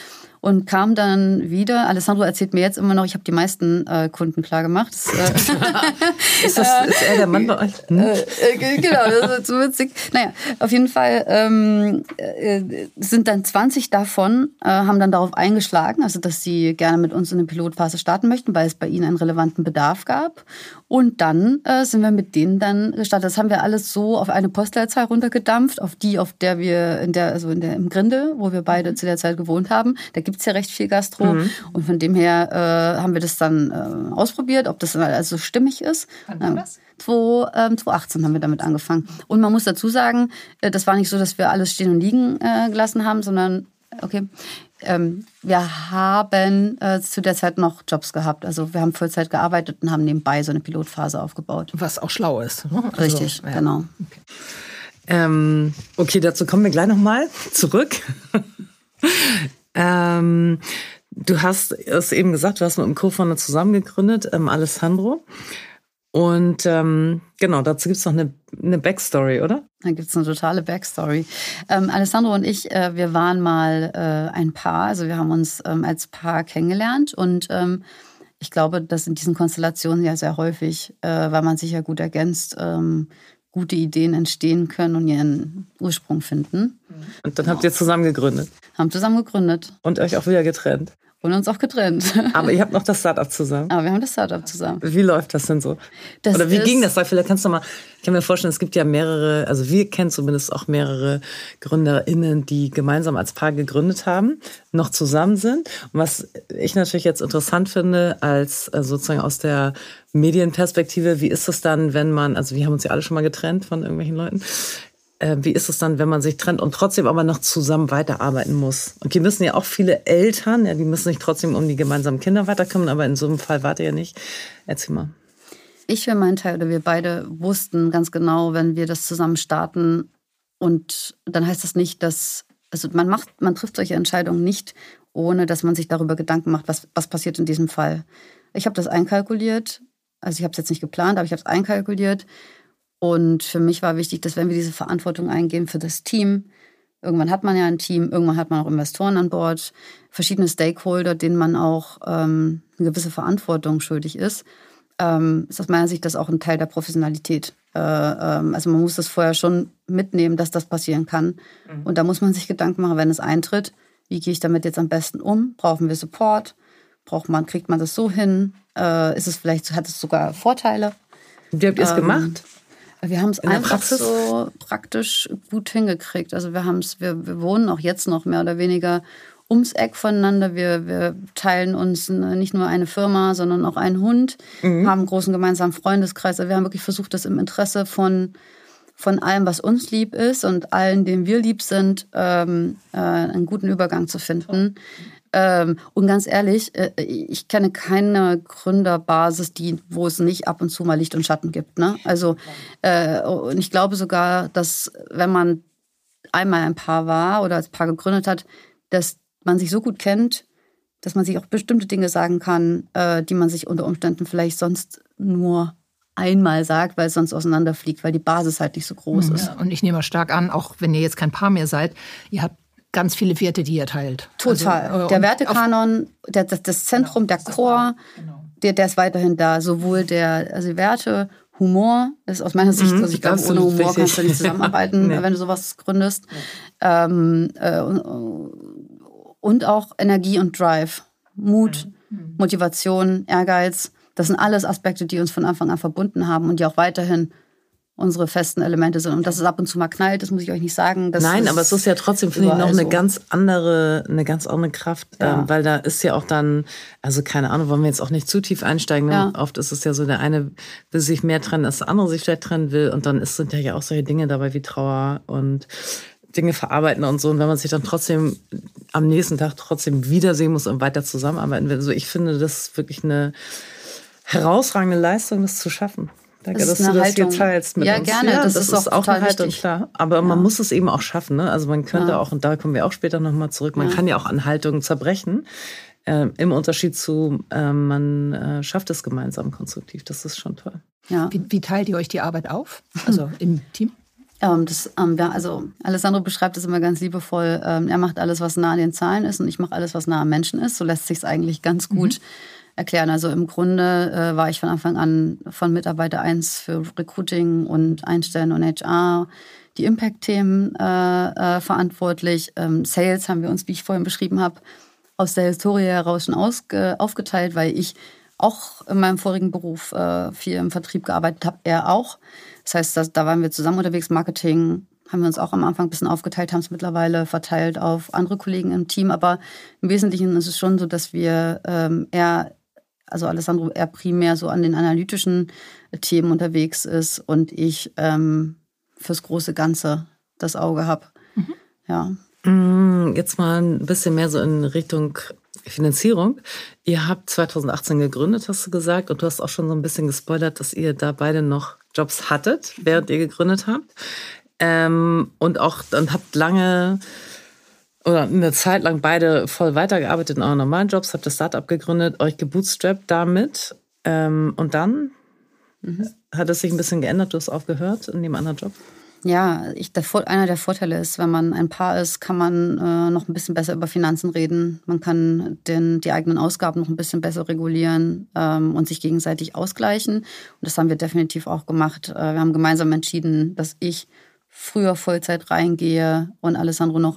und kam dann wieder. Alessandro erzählt mir jetzt immer noch, ich habe die meisten äh, Kunden klar gemacht. Das, äh, ist, das, ist er der Mann bei euch? Hm? Äh, äh, genau, das ist so witzig. Naja, auf jeden Fall ähm, äh, sind dann 20 davon, äh, haben dann darauf eingeschlagen, also dass sie gerne mit uns in eine Pilotphase starten möchten, weil es bei ihnen einen relevanten Bedarf gab. Und dann äh, sind wir mit denen dann gestartet. Das haben wir alles so auf eine Postleitzahl runtergedampft, auf die, auf der wir in der, also in der im Grinde, wo wir beide zu der Zeit gewohnt haben. Da gibt gibt es ja recht viel Gastro. Mhm. Und von dem her äh, haben wir das dann äh, ausprobiert, ob das also stimmig ist. Wann war das? 2018 haben wir damit angefangen. Und man muss dazu sagen, äh, das war nicht so, dass wir alles stehen und liegen äh, gelassen haben, sondern, okay, ähm, wir haben äh, zu der Zeit noch Jobs gehabt. Also wir haben Vollzeit gearbeitet und haben nebenbei so eine Pilotphase aufgebaut. Was auch schlau ist. Ne? Also, Richtig, ja. genau. Okay. Ähm, okay, dazu kommen wir gleich nochmal zurück. Ähm, du hast es eben gesagt, du hast mit einem Co-Founder zusammengegründet, ähm, Alessandro. Und ähm, genau, dazu gibt es noch eine, eine Backstory, oder? Da gibt es eine totale Backstory. Ähm, Alessandro und ich, äh, wir waren mal äh, ein Paar, also wir haben uns ähm, als Paar kennengelernt und ähm, ich glaube, dass in diesen Konstellationen ja sehr häufig, äh, weil man sich ja gut ergänzt, ähm, gute Ideen entstehen können und ihren Ursprung finden. Und dann habt ihr zusammen gegründet? Haben zusammen gegründet. Und euch auch wieder getrennt? Und uns auch getrennt. Aber ihr habt noch das Startup zusammen. Aber wir haben das Startup zusammen. Wie läuft das denn so? Das Oder wie ging das? Weil vielleicht kannst du mal, ich kann mir vorstellen, es gibt ja mehrere, also wir kennen zumindest auch mehrere GründerInnen, die gemeinsam als Paar gegründet haben, noch zusammen sind. Und was ich natürlich jetzt interessant finde, als also sozusagen aus der Medienperspektive, wie ist es dann, wenn man, also wir haben uns ja alle schon mal getrennt von irgendwelchen Leuten, äh, wie ist es dann, wenn man sich trennt und trotzdem aber noch zusammen weiterarbeiten muss? Und die müssen ja auch viele Eltern, ja, die müssen sich trotzdem um die gemeinsamen Kinder weiterkommen, aber in so einem Fall wart ihr ja nicht. Erzähl mal. Ich für meinen Teil oder wir beide wussten ganz genau, wenn wir das zusammen starten und dann heißt das nicht, dass, also man macht, man trifft solche Entscheidungen nicht, ohne dass man sich darüber Gedanken macht, was, was passiert in diesem Fall. Ich habe das einkalkuliert, also ich habe es jetzt nicht geplant, aber ich habe es einkalkuliert und für mich war wichtig, dass wenn wir diese Verantwortung eingehen für das Team, irgendwann hat man ja ein Team, irgendwann hat man auch Investoren an Bord, verschiedene Stakeholder, denen man auch ähm, eine gewisse Verantwortung schuldig ist, ähm, ist aus meiner Sicht das auch ein Teil der Professionalität. Äh, ähm, also man muss das vorher schon mitnehmen, dass das passieren kann. Mhm. Und da muss man sich Gedanken machen, wenn es eintritt, wie gehe ich damit jetzt am besten um? Brauchen wir Support? Braucht man, kriegt man das so hin? Äh, ist es vielleicht, hat es sogar Vorteile? Wie habt ihr es ähm, gemacht? Wir haben es einfach so praktisch gut hingekriegt. Also wir haben es, wir, wir wohnen auch jetzt noch mehr oder weniger ums Eck voneinander. Wir, wir teilen uns nicht nur eine Firma, sondern auch einen Hund, mhm. haben einen großen gemeinsamen Freundeskreis. Also wir haben wirklich versucht, das im Interesse von, von allem, was uns lieb ist und allen, denen wir lieb sind, ähm, äh, einen guten Übergang zu finden. Ähm, und ganz ehrlich, äh, ich kenne keine Gründerbasis, die, wo es nicht ab und zu mal Licht und Schatten gibt. Ne? Also, äh, und ich glaube sogar, dass wenn man einmal ein Paar war oder als Paar gegründet hat, dass man sich so gut kennt, dass man sich auch bestimmte Dinge sagen kann, äh, die man sich unter Umständen vielleicht sonst nur einmal sagt, weil es sonst auseinanderfliegt, weil die Basis halt nicht so groß mhm. ist. Ja, und ich nehme mal stark an, auch wenn ihr jetzt kein Paar mehr seid, ihr habt ganz viele Werte, die ihr teilt. Total. Also, äh, der Wertekanon, der, das, das Zentrum, genau, der Chor, genau. der, der ist weiterhin da. Sowohl der, also Werte, Humor ist aus meiner Sicht, mhm, also ich glaube, ohne Humor richtig. kannst du nicht zusammenarbeiten, nee. wenn du sowas gründest. Ja. Ähm, äh, und auch Energie und Drive, Mut, mhm. Motivation, Ehrgeiz. Das sind alles Aspekte, die uns von Anfang an verbunden haben und die auch weiterhin unsere festen Elemente sind. Und dass es ab und zu mal knallt, das muss ich euch nicht sagen. Nein, aber es ist ja trotzdem, finde ich, noch eine so. ganz andere, eine ganz andere Kraft, ja. ähm, weil da ist ja auch dann, also keine Ahnung, wollen wir jetzt auch nicht zu tief einsteigen. Ne? Ja. Oft ist es ja so, der eine will sich mehr trennen, als der andere sich vielleicht trennen will. Und dann ist, sind ja auch solche Dinge dabei wie Trauer und Dinge verarbeiten und so. Und wenn man sich dann trotzdem am nächsten Tag trotzdem wiedersehen muss und weiter zusammenarbeiten will. Also ich finde, das ist wirklich eine herausragende Leistung, das zu schaffen. Danke, das dass du das Haltung. hier teilst mit ja, uns. Gerne, ja, das, das ist, ist auch eine Haltung, wichtig. klar. Aber ja. man muss es eben auch schaffen. Ne? Also man könnte ja. auch, und da kommen wir auch später nochmal zurück, man kann ja auch an Haltungen zerbrechen. Äh, Im Unterschied zu, äh, man äh, schafft es gemeinsam konstruktiv. Das ist schon toll. Ja. Wie, wie teilt ihr euch die Arbeit auf? Also im Team? Ähm, das, ähm, ja, also Alessandro beschreibt es immer ganz liebevoll. Ähm, er macht alles, was nah an den Zahlen ist und ich mache alles, was nah am Menschen ist. So lässt sich es eigentlich ganz gut mhm erklären. Also im Grunde äh, war ich von Anfang an von Mitarbeiter 1 für Recruiting und Einstellen und HR die Impact-Themen äh, äh, verantwortlich. Ähm, Sales haben wir uns, wie ich vorhin beschrieben habe, aus der Historie heraus schon aufgeteilt, weil ich auch in meinem vorigen Beruf äh, viel im Vertrieb gearbeitet habe, er auch. Das heißt, das, da waren wir zusammen unterwegs, Marketing, haben wir uns auch am Anfang ein bisschen aufgeteilt, haben es mittlerweile verteilt auf andere Kollegen im Team. Aber im Wesentlichen ist es schon so, dass wir ähm, eher, also Alessandro eher primär so an den analytischen Themen unterwegs ist und ich ähm, fürs große Ganze das Auge habe. Mhm. Ja. Mm, jetzt mal ein bisschen mehr so in Richtung Finanzierung. Ihr habt 2018 gegründet, hast du gesagt, und du hast auch schon so ein bisschen gespoilert, dass ihr da beide noch Jobs hattet, während ihr gegründet habt. Ähm, und auch und habt lange oder eine Zeit lang beide voll weitergearbeitet in euren normalen Jobs, habt das Startup gegründet, euch gebootstrapped damit. Ähm, und dann mhm. hat es sich ein bisschen geändert, du hast aufgehört in dem anderen Job? Ja, ich, der, einer der Vorteile ist, wenn man ein Paar ist, kann man äh, noch ein bisschen besser über Finanzen reden. Man kann den, die eigenen Ausgaben noch ein bisschen besser regulieren ähm, und sich gegenseitig ausgleichen. Und das haben wir definitiv auch gemacht. Äh, wir haben gemeinsam entschieden, dass ich früher Vollzeit reingehe und Alessandro noch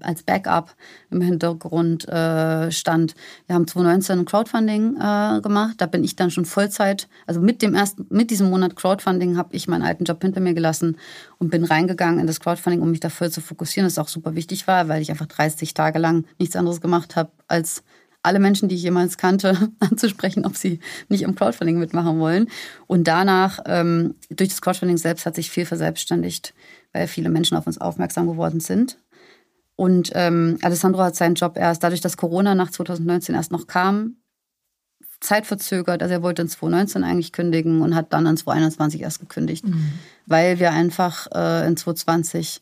als Backup im Hintergrund äh, stand. Wir haben 2019 Crowdfunding äh, gemacht. Da bin ich dann schon Vollzeit, also mit dem ersten, mit diesem Monat Crowdfunding habe ich meinen alten Job hinter mir gelassen und bin reingegangen in das Crowdfunding, um mich da voll zu fokussieren. Das auch super wichtig war, weil ich einfach 30 Tage lang nichts anderes gemacht habe als alle Menschen, die ich jemals kannte, anzusprechen, ob sie nicht im Crowdfunding mitmachen wollen. Und danach, ähm, durch das Crowdfunding selbst, hat sich viel verselbstständigt weil viele Menschen auf uns aufmerksam geworden sind. Und ähm, Alessandro hat seinen Job erst, dadurch, dass Corona nach 2019 erst noch kam, zeitverzögert. Also er wollte in 2019 eigentlich kündigen und hat dann in 2021 erst gekündigt, mhm. weil wir einfach äh, in 2020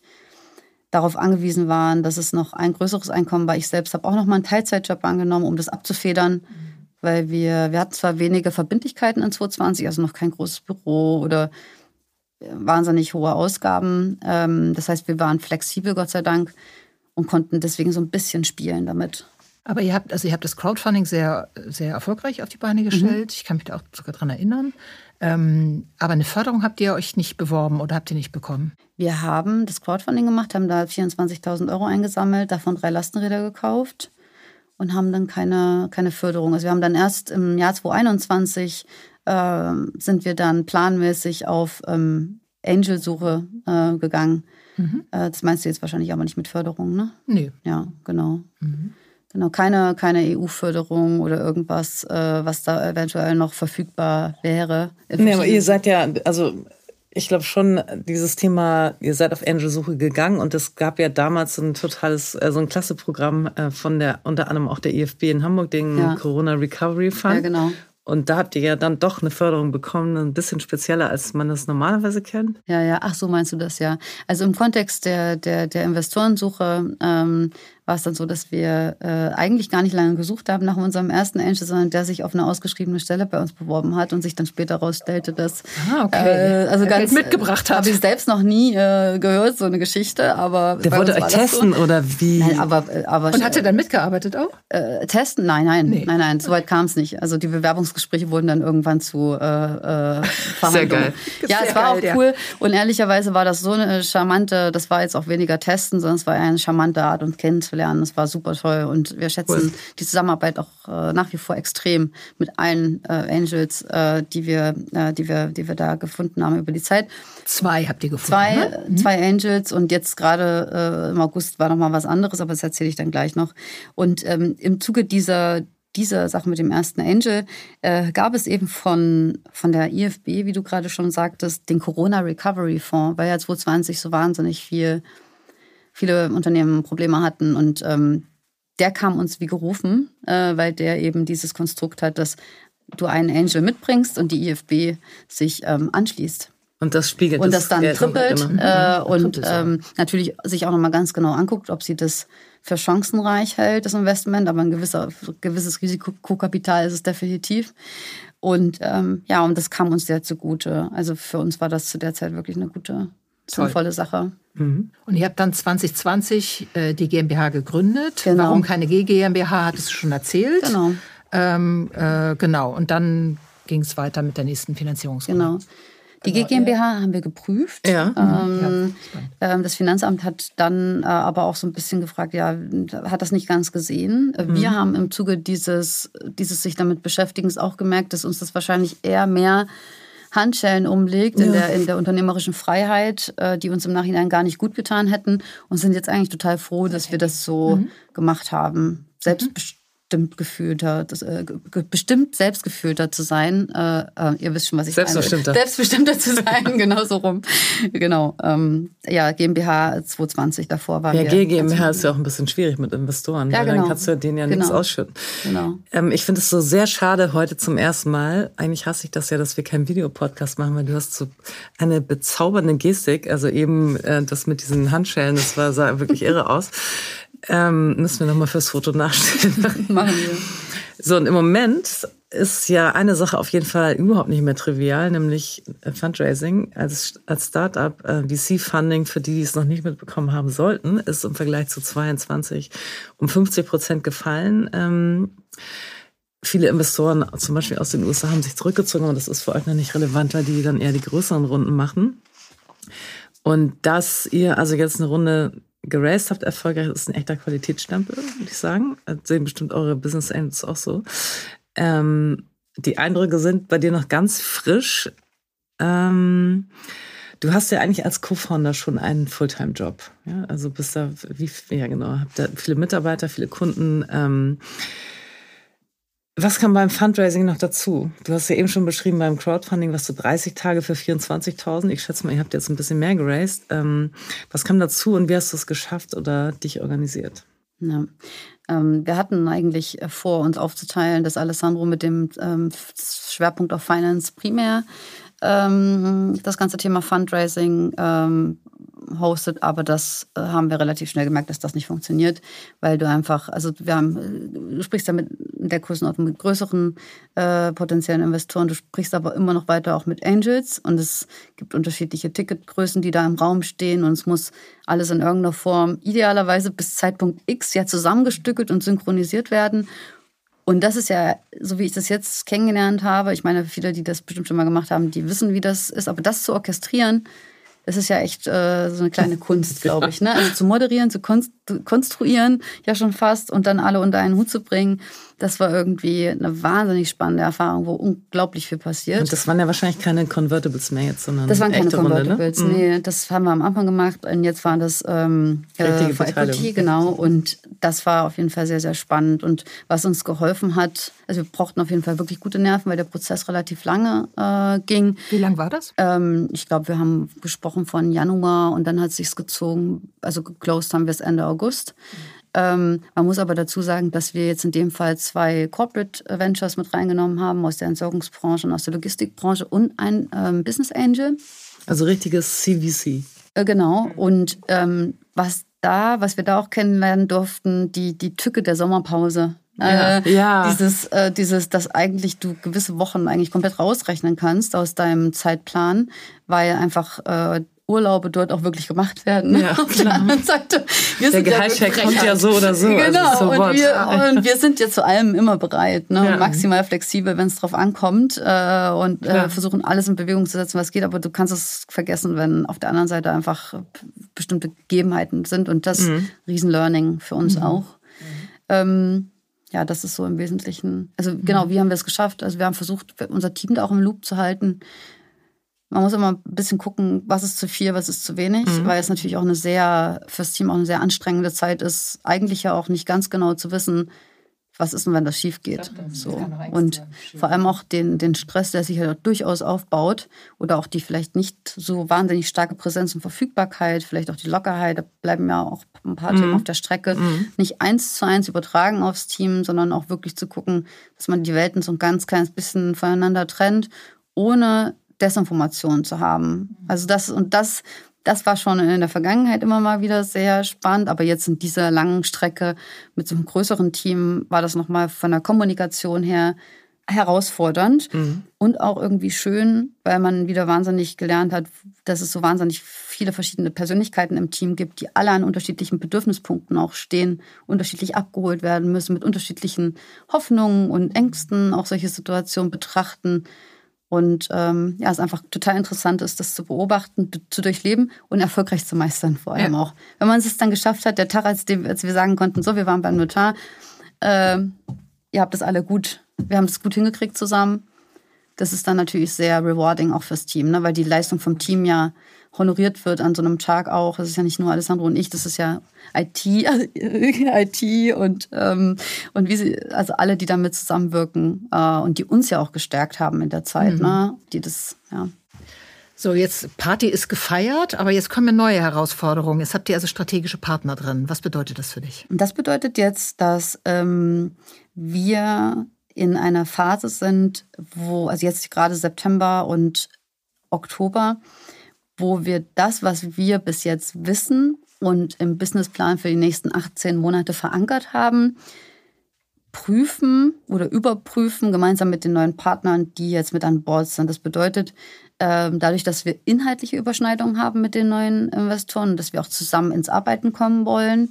darauf angewiesen waren, dass es noch ein größeres Einkommen war. Ich selbst habe auch noch mal einen Teilzeitjob angenommen, um das abzufedern, mhm. weil wir, wir hatten zwar wenige Verbindlichkeiten in 2020, also noch kein großes Büro oder wahnsinnig hohe Ausgaben. Ähm, das heißt, wir waren flexibel, Gott sei Dank, und konnten deswegen so ein bisschen spielen damit. Aber ihr habt, also ihr habt das Crowdfunding sehr, sehr erfolgreich auf die Beine mhm. gestellt. Mhm. Ich kann mich da auch sogar dran erinnern. Ähm, aber eine Förderung habt ihr euch nicht beworben oder habt ihr nicht bekommen? Wir haben das Crowdfunding gemacht, haben da 24.000 Euro eingesammelt, davon drei Lastenräder gekauft und haben dann keine, keine Förderung. Also wir haben dann erst im Jahr 2021 äh, sind wir dann planmäßig auf ähm, Angel-Suche äh, gegangen. Mhm. Äh, das meinst du jetzt wahrscheinlich aber nicht mit Förderung, ne? Nee. Ja, genau. Mhm. Genau, keine, keine EU-Förderung oder irgendwas, äh, was da eventuell noch verfügbar wäre. Nee, aber ihr seid ja, also ich glaube schon, dieses Thema, ihr seid auf Angel-Suche gegangen und es gab ja damals ein totales, äh, so ein klasse Programm äh, von der, unter anderem auch der IFB in Hamburg, den ja. Corona Recovery Fund. Ja, genau. Und da habt ihr ja dann doch eine Förderung bekommen, ein bisschen spezieller, als man das normalerweise kennt. Ja, ja, ach so meinst du das ja. Also im Kontext der, der, der Investorensuche ähm, war es dann so, dass wir äh, eigentlich gar nicht lange gesucht haben nach unserem ersten Angel, sondern der sich auf eine ausgeschriebene Stelle bei uns beworben hat und sich dann später herausstellte, dass ah, okay. äh, also er ganz mitgebracht hat. Habe ich selbst noch nie äh, gehört so eine Geschichte, aber der wollte euch testen so. oder wie? Nein, aber, äh, aber und hat er dann mitgearbeitet auch? Äh, testen? Nein, nein, nee. nein, nein, soweit kam es nicht. Also die Bewerbungsgespräche wurden dann irgendwann zu äh, äh, Verhandlungen. Sehr geil. Ja, Sehr es war geil, auch cool ja. und ehrlicherweise war das so eine charmante. Das war jetzt auch weniger testen, sondern es war eine charmante Art, uns kennenzulernen. Es war super toll und wir schätzen cool. die Zusammenarbeit auch äh, nach wie vor extrem mit allen äh, Angels, äh, die wir, äh, die wir, die wir da gefunden haben über die Zeit. Zwei habt ihr gefunden? Zwei, ne? mhm. zwei Angels und jetzt gerade äh, im August war noch mal was anderes, aber das erzähle ich dann gleich noch. Und ähm, im Zuge dieser dieser Sache mit dem ersten Angel äh, gab es eben von, von der IFB, wie du gerade schon sagtest, den Corona Recovery Fonds, weil ja 2020 so wahnsinnig viel viele Unternehmen Probleme hatten. Und ähm, der kam uns wie gerufen, äh, weil der eben dieses Konstrukt hat, dass du einen Angel mitbringst und die IFB sich ähm, anschließt. Und das spiegelt Und das, das dann trippelt äh, mhm. und ähm, natürlich sich auch nochmal ganz genau anguckt, ob sie das für chancenreich hält, das Investment, aber ein gewisser, gewisses Risikokapital ist es definitiv. Und ähm, ja, und das kam uns sehr zugute. Also für uns war das zu der Zeit wirklich eine gute, sinnvolle Sache. Mhm. Und ihr habt dann 2020 äh, die GmbH gegründet. Genau. Warum keine G GmbH, hattest du schon erzählt. Genau. Ähm, äh, genau. Und dann ging es weiter mit der nächsten Finanzierungsrunde. Genau. Die genau, GmbH haben wir geprüft. Ja. Ähm, ja. Ähm, das Finanzamt hat dann äh, aber auch so ein bisschen gefragt, ja, hat das nicht ganz gesehen. Äh, mhm. Wir haben im Zuge dieses, dieses sich damit Beschäftigens auch gemerkt, dass uns das wahrscheinlich eher mehr Handschellen umlegt ja. in, der, in der unternehmerischen Freiheit, äh, die uns im Nachhinein gar nicht gut getan hätten und sind jetzt eigentlich total froh, dass wir das so mhm. gemacht haben. Selbstbestimmt bestimmt gefühlter, das, äh, bestimmt selbstgefühlter zu sein. Äh, äh, ihr wisst schon, was ich Selbstbestimmter. meine. Selbstbestimmter zu sein, genau so rum. Genau. Ähm, ja, GmbH 220 davor war Ja, GmbH ist ja auch ein bisschen schwierig mit Investoren, ja, weil genau. dann kannst du denen ja genau. nichts ausschütten. Genau. Ähm, ich finde es so sehr schade heute zum ersten Mal. Eigentlich hasse ich das ja, dass wir keinen Videopodcast machen, weil du hast so eine bezaubernde Gestik. Also eben äh, das mit diesen Handschellen, das war, sah wirklich irre aus. Ähm, müssen wir nochmal fürs Foto nachstellen. Machen wir. So, und im Moment ist ja eine Sache auf jeden Fall überhaupt nicht mehr trivial, nämlich äh, Fundraising. Als, als Startup, äh, VC-Funding, für die, die es noch nicht mitbekommen haben sollten, ist im Vergleich zu 22 um 50 Prozent gefallen. Ähm, viele Investoren, zum Beispiel aus den USA, haben sich zurückgezogen, aber das ist für euch noch nicht relevant, weil die dann eher die größeren Runden machen. Und dass ihr also jetzt eine Runde geraced habt, erfolgreich, ist ein echter Qualitätsstempel, würde ich sagen. Das sehen bestimmt eure Business Angels auch so. Ähm, die Eindrücke sind bei dir noch ganz frisch. Ähm, du hast ja eigentlich als Co-Founder schon einen Fulltime-Job. Ja? Also bist da, wie, ja genau, habt da viele Mitarbeiter, viele Kunden. Ähm, was kam beim Fundraising noch dazu? Du hast ja eben schon beschrieben, beim Crowdfunding was du 30 Tage für 24.000. Ich schätze mal, ihr habt jetzt ein bisschen mehr geraced. Ähm, was kam dazu und wie hast du es geschafft oder dich organisiert? Ja. Ähm, wir hatten eigentlich vor, uns aufzuteilen, dass Alessandro mit dem ähm, Schwerpunkt auf Finance primär ähm, das ganze Thema Fundraising ähm, hostet, aber das äh, haben wir relativ schnell gemerkt, dass das nicht funktioniert, weil du einfach, also wir haben, du sprichst ja mit der Größenordnung mit größeren äh, potenziellen Investoren, du sprichst aber immer noch weiter auch mit Angels und es gibt unterschiedliche Ticketgrößen, die da im Raum stehen und es muss alles in irgendeiner Form idealerweise bis Zeitpunkt X ja zusammengestückelt und synchronisiert werden. Und das ist ja, so wie ich das jetzt kennengelernt habe, ich meine, viele, die das bestimmt schon mal gemacht haben, die wissen, wie das ist, aber das zu orchestrieren, das ist ja echt äh, so eine kleine Kunst, glaube ich. Ne? Also zu moderieren, zu konstruieren, ja schon fast, und dann alle unter einen Hut zu bringen das war irgendwie eine wahnsinnig spannende Erfahrung, wo unglaublich viel passiert. Und das waren ja wahrscheinlich keine Convertibles mehr jetzt, sondern Das waren keine Convertibles, Runde, ne? nee. Das haben wir am Anfang gemacht und jetzt waren das ähm, äh, Equity, genau. Und das war auf jeden Fall sehr, sehr spannend. Und was uns geholfen hat, also wir brauchten auf jeden Fall wirklich gute Nerven, weil der Prozess relativ lange äh, ging. Wie lang war das? Ähm, ich glaube, wir haben gesprochen von Januar und dann hat es sich gezogen, also geclosed haben wir es Ende August. Mhm. Ähm, man muss aber dazu sagen, dass wir jetzt in dem Fall zwei Corporate Ventures mit reingenommen haben aus der Entsorgungsbranche und aus der Logistikbranche und ein ähm, Business Angel. Also richtiges CVC. Äh, genau. Und ähm, was da, was wir da auch kennenlernen durften, die, die Tücke der Sommerpause. Ja, äh, ja. Dieses, äh, dieses, dass eigentlich du gewisse Wochen eigentlich komplett rausrechnen kannst aus deinem Zeitplan, weil einfach äh, Urlaube dort auch wirklich gemacht werden. Ja, Auf der anderen Seite, wir der Gehaltscheck kommt ja so oder so. Also genau, also so und, wir, und, wir, sind ja zu allem immer bereit, ne? Ja. maximal flexibel, wenn es drauf ankommt äh, und äh, versuchen alles in Bewegung zu setzen, was geht. Aber du kannst es vergessen, wenn auf der anderen Seite einfach bestimmte Gegebenheiten sind und das mhm. Riesenlearning für uns mhm. auch. Ähm, ja, das ist so im Wesentlichen. Also genau, mhm. wie haben wir es geschafft? Also wir haben versucht, unser Team da auch im Loop zu halten. Man muss immer ein bisschen gucken, was ist zu viel, was ist zu wenig, mhm. weil es natürlich auch eine sehr, fürs Team auch eine sehr anstrengende Zeit ist, eigentlich ja auch nicht ganz genau zu wissen, was ist denn, wenn das schief geht. so. Und vor allem auch den, den Stress, der sich ja durchaus aufbaut oder auch die vielleicht nicht so wahnsinnig starke Präsenz und Verfügbarkeit, vielleicht auch die Lockerheit, da bleiben ja auch ein paar mhm. Themen auf der Strecke, mhm. nicht eins zu eins übertragen aufs Team, sondern auch wirklich zu gucken, dass man die Welten so ein ganz kleines bisschen voneinander trennt, ohne Desinformation zu haben. Also das und das, das war schon in der Vergangenheit immer mal wieder sehr spannend, aber jetzt in dieser langen Strecke mit so einem größeren Team war das nochmal von der Kommunikation her herausfordernd mhm. und auch irgendwie schön, weil man wieder wahnsinnig gelernt hat, dass es so wahnsinnig viele verschiedene Persönlichkeiten im Team gibt, die alle an unterschiedlichen Bedürfnispunkten auch stehen, unterschiedlich abgeholt werden müssen, mit unterschiedlichen Hoffnungen und Ängsten auch solche Situationen betrachten. Und ähm, ja, es einfach total interessant ist, das zu beobachten, zu durchleben und erfolgreich zu meistern, vor allem ja. auch. Wenn man es dann geschafft hat, der Tag, als, als, wir sagen konnten, so, wir waren beim Notar, äh, ihr habt das alle gut, wir haben das gut hingekriegt zusammen. das ist dann natürlich sehr rewarding auch fürs Team, ne? weil die Leistung vom Team ja honoriert wird an so einem Tag auch. Das ist ja nicht nur Alessandro und ich, das ist ja IT, IT und, ähm, und wie sie, also alle, die damit zusammenwirken äh, und die uns ja auch gestärkt haben in der Zeit, mhm. ne? die das, ja. So, jetzt Party ist gefeiert, aber jetzt kommen neue Herausforderungen. Jetzt habt ihr also strategische Partner drin. Was bedeutet das für dich? Das bedeutet jetzt, dass ähm, wir in einer Phase sind, wo, also jetzt gerade September und Oktober, wo wir das, was wir bis jetzt wissen und im Businessplan für die nächsten 18 Monate verankert haben, prüfen oder überprüfen, gemeinsam mit den neuen Partnern, die jetzt mit an Bord sind. Das bedeutet, ähm, dadurch, dass wir inhaltliche Überschneidungen haben mit den neuen Investoren, dass wir auch zusammen ins Arbeiten kommen wollen,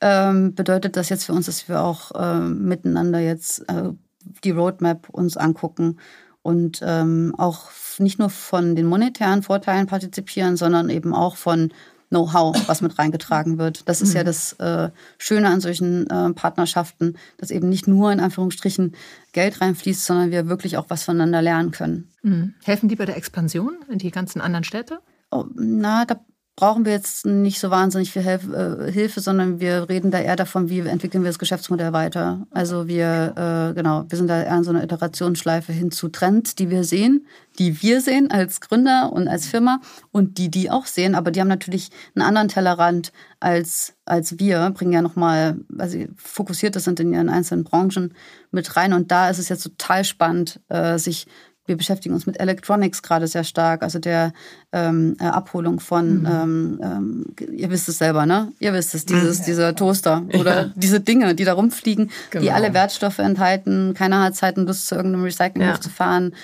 ähm, bedeutet das jetzt für uns, dass wir auch ähm, miteinander jetzt äh, die Roadmap uns angucken und auch nicht nur von den monetären Vorteilen partizipieren, sondern eben auch von Know-how, was mit reingetragen wird. Das ist mhm. ja das äh, Schöne an solchen äh, Partnerschaften, dass eben nicht nur in Anführungsstrichen Geld reinfließt, sondern wir wirklich auch was voneinander lernen können. Mhm. Helfen die bei der Expansion in die ganzen anderen Städte? Oh, na, da brauchen wir jetzt nicht so wahnsinnig viel Hilf äh, Hilfe, sondern wir reden da eher davon, wie entwickeln wir das Geschäftsmodell weiter. Also wir, äh, genau, wir sind da eher in so einer Iterationsschleife hin zu Trends, die wir sehen, die wir sehen als Gründer und als Firma und die die auch sehen, aber die haben natürlich einen anderen Tellerrand als, als wir, bringen ja nochmal, also fokussiert sind in ihren einzelnen Branchen mit rein. Und da ist es jetzt total spannend, äh, sich wir beschäftigen uns mit Electronics gerade sehr stark, also der ähm, äh, Abholung von, mhm. ähm, ähm, ihr wisst es selber, ne? Ihr wisst es, dieses, mhm. dieser Toaster oder ja. diese Dinge, die da rumfliegen, genau. die alle Wertstoffe enthalten. Keiner hat Zeit, Lust zu irgendeinem Recyclinghof ja. zu fahren.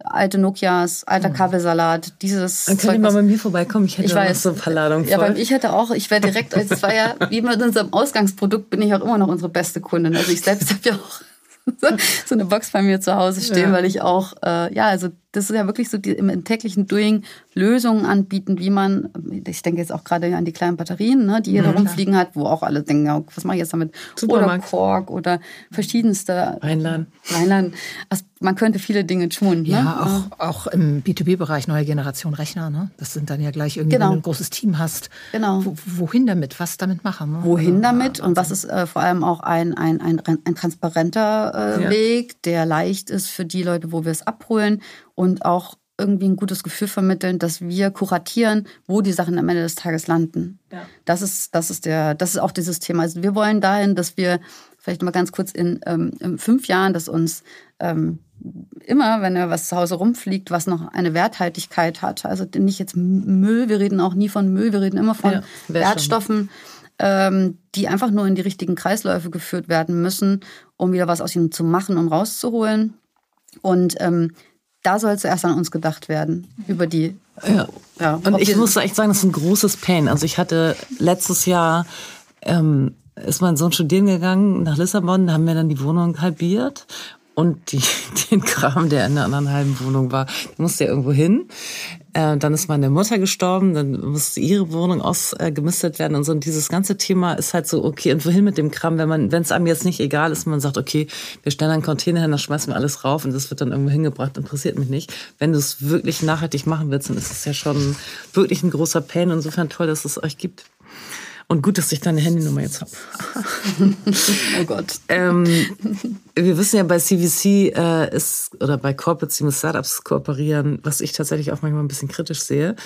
Alte Nokias, alter. Kabelsalat, dieses. Dann könnt ihr mal bei mir vorbeikommen, ich hätte ich weiß, so ein paar Ladungen voll. Ja, ich hätte auch, ich wäre direkt, als es war ja, wie mit unserem Ausgangsprodukt, bin ich auch immer noch unsere beste Kundin. Also ich selbst habe ja auch so eine Box bei mir zu Hause stehen, ja. weil ich auch, äh, ja, also das ist ja wirklich so die, im täglichen Doing Lösungen anbieten, wie man, ich denke jetzt auch gerade an die kleinen Batterien, ne, die hier mhm, rumfliegen hat, wo auch alle denken, ja, was mache ich jetzt damit? Oder Kork oder verschiedenste. Rheinland. Rheinland. Also man könnte viele Dinge tun. Ne? Ja, auch, auch im B2B-Bereich neue Generation Rechner. Ne? Das sind dann ja gleich irgendwie, genau. wenn du ein großes Team hast. Genau. Wo, wohin damit? Was damit machen? Ne? Wohin damit? Und was ist äh, vor allem auch ein, ein, ein, ein transparenter äh, ja. Weg, der leicht ist für die Leute, wo wir es abholen und auch irgendwie ein gutes Gefühl vermitteln, dass wir kuratieren, wo die Sachen am Ende des Tages landen. Ja. Das ist, das ist der, das ist auch dieses Thema. Also wir wollen dahin, dass wir vielleicht mal ganz kurz in, ähm, in fünf Jahren, dass uns ähm, immer, wenn er was zu Hause rumfliegt, was noch eine Werthaltigkeit hat. Also nicht jetzt Müll, wir reden auch nie von Müll, wir reden immer von ja, Wertstoffen, ähm, die einfach nur in die richtigen Kreisläufe geführt werden müssen, um wieder was aus ihnen zu machen und rauszuholen. Und ähm, da soll zuerst an uns gedacht werden, über die. Ja. ja und ich muss echt sagen, das ist ein großes Pain. Also ich hatte letztes Jahr, ähm, ist mein Sohn studieren gegangen nach Lissabon, da haben wir dann die Wohnung halbiert und die, den Kram, der in der anderen halben Wohnung war, musste ja irgendwo hin. Äh, dann ist meine Mutter gestorben, dann musste ihre Wohnung ausgemistet werden und so. Und dieses ganze Thema ist halt so, okay, und wohin mit dem Kram, wenn man, wenn es einem jetzt nicht egal ist, man sagt, okay, wir stellen einen Container hin, dann schmeißen wir alles rauf und das wird dann irgendwo hingebracht, interessiert mich nicht. Wenn du es wirklich nachhaltig machen willst, dann ist es ja schon wirklich ein großer Pain. Insofern toll, dass es euch gibt. Und gut, dass ich deine Handynummer jetzt habe. oh Gott. Ähm, wir wissen ja, bei CVC äh, ist, oder bei Corporates, die mit Startups kooperieren, was ich tatsächlich auch manchmal ein bisschen kritisch sehe.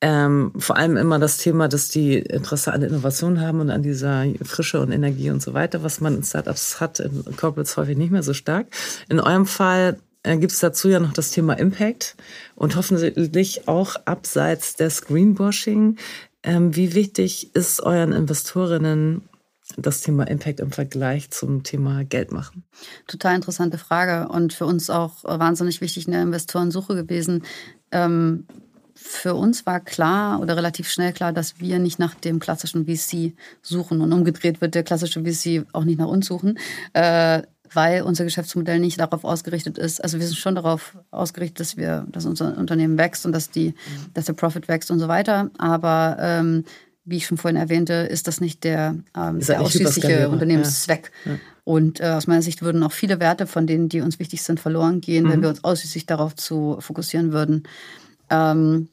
Ähm, vor allem immer das Thema, dass die Interesse an Innovation haben und an dieser Frische und Energie und so weiter, was man in Startups hat, in Corporates häufig nicht mehr so stark. In eurem Fall äh, gibt es dazu ja noch das Thema Impact und hoffentlich auch abseits des Greenwashing ähm, wie wichtig ist euren Investorinnen das Thema Impact im Vergleich zum Thema Geld machen? Total interessante Frage und für uns auch wahnsinnig wichtig in der Investorensuche gewesen. Ähm, für uns war klar oder relativ schnell klar, dass wir nicht nach dem klassischen VC suchen und umgedreht wird der klassische VC auch nicht nach uns suchen. Äh, weil unser Geschäftsmodell nicht darauf ausgerichtet ist. Also wir sind schon darauf ausgerichtet, dass wir, dass unser Unternehmen wächst und dass die, dass der Profit wächst und so weiter. Aber ähm, wie ich schon vorhin erwähnte, ist das nicht der, ähm, der ausschließliche Unternehmenszweck. Ja. Ja. Und äh, aus meiner Sicht würden auch viele Werte von denen, die uns wichtig sind, verloren gehen, mhm. wenn wir uns ausschließlich darauf zu fokussieren würden. Ähm,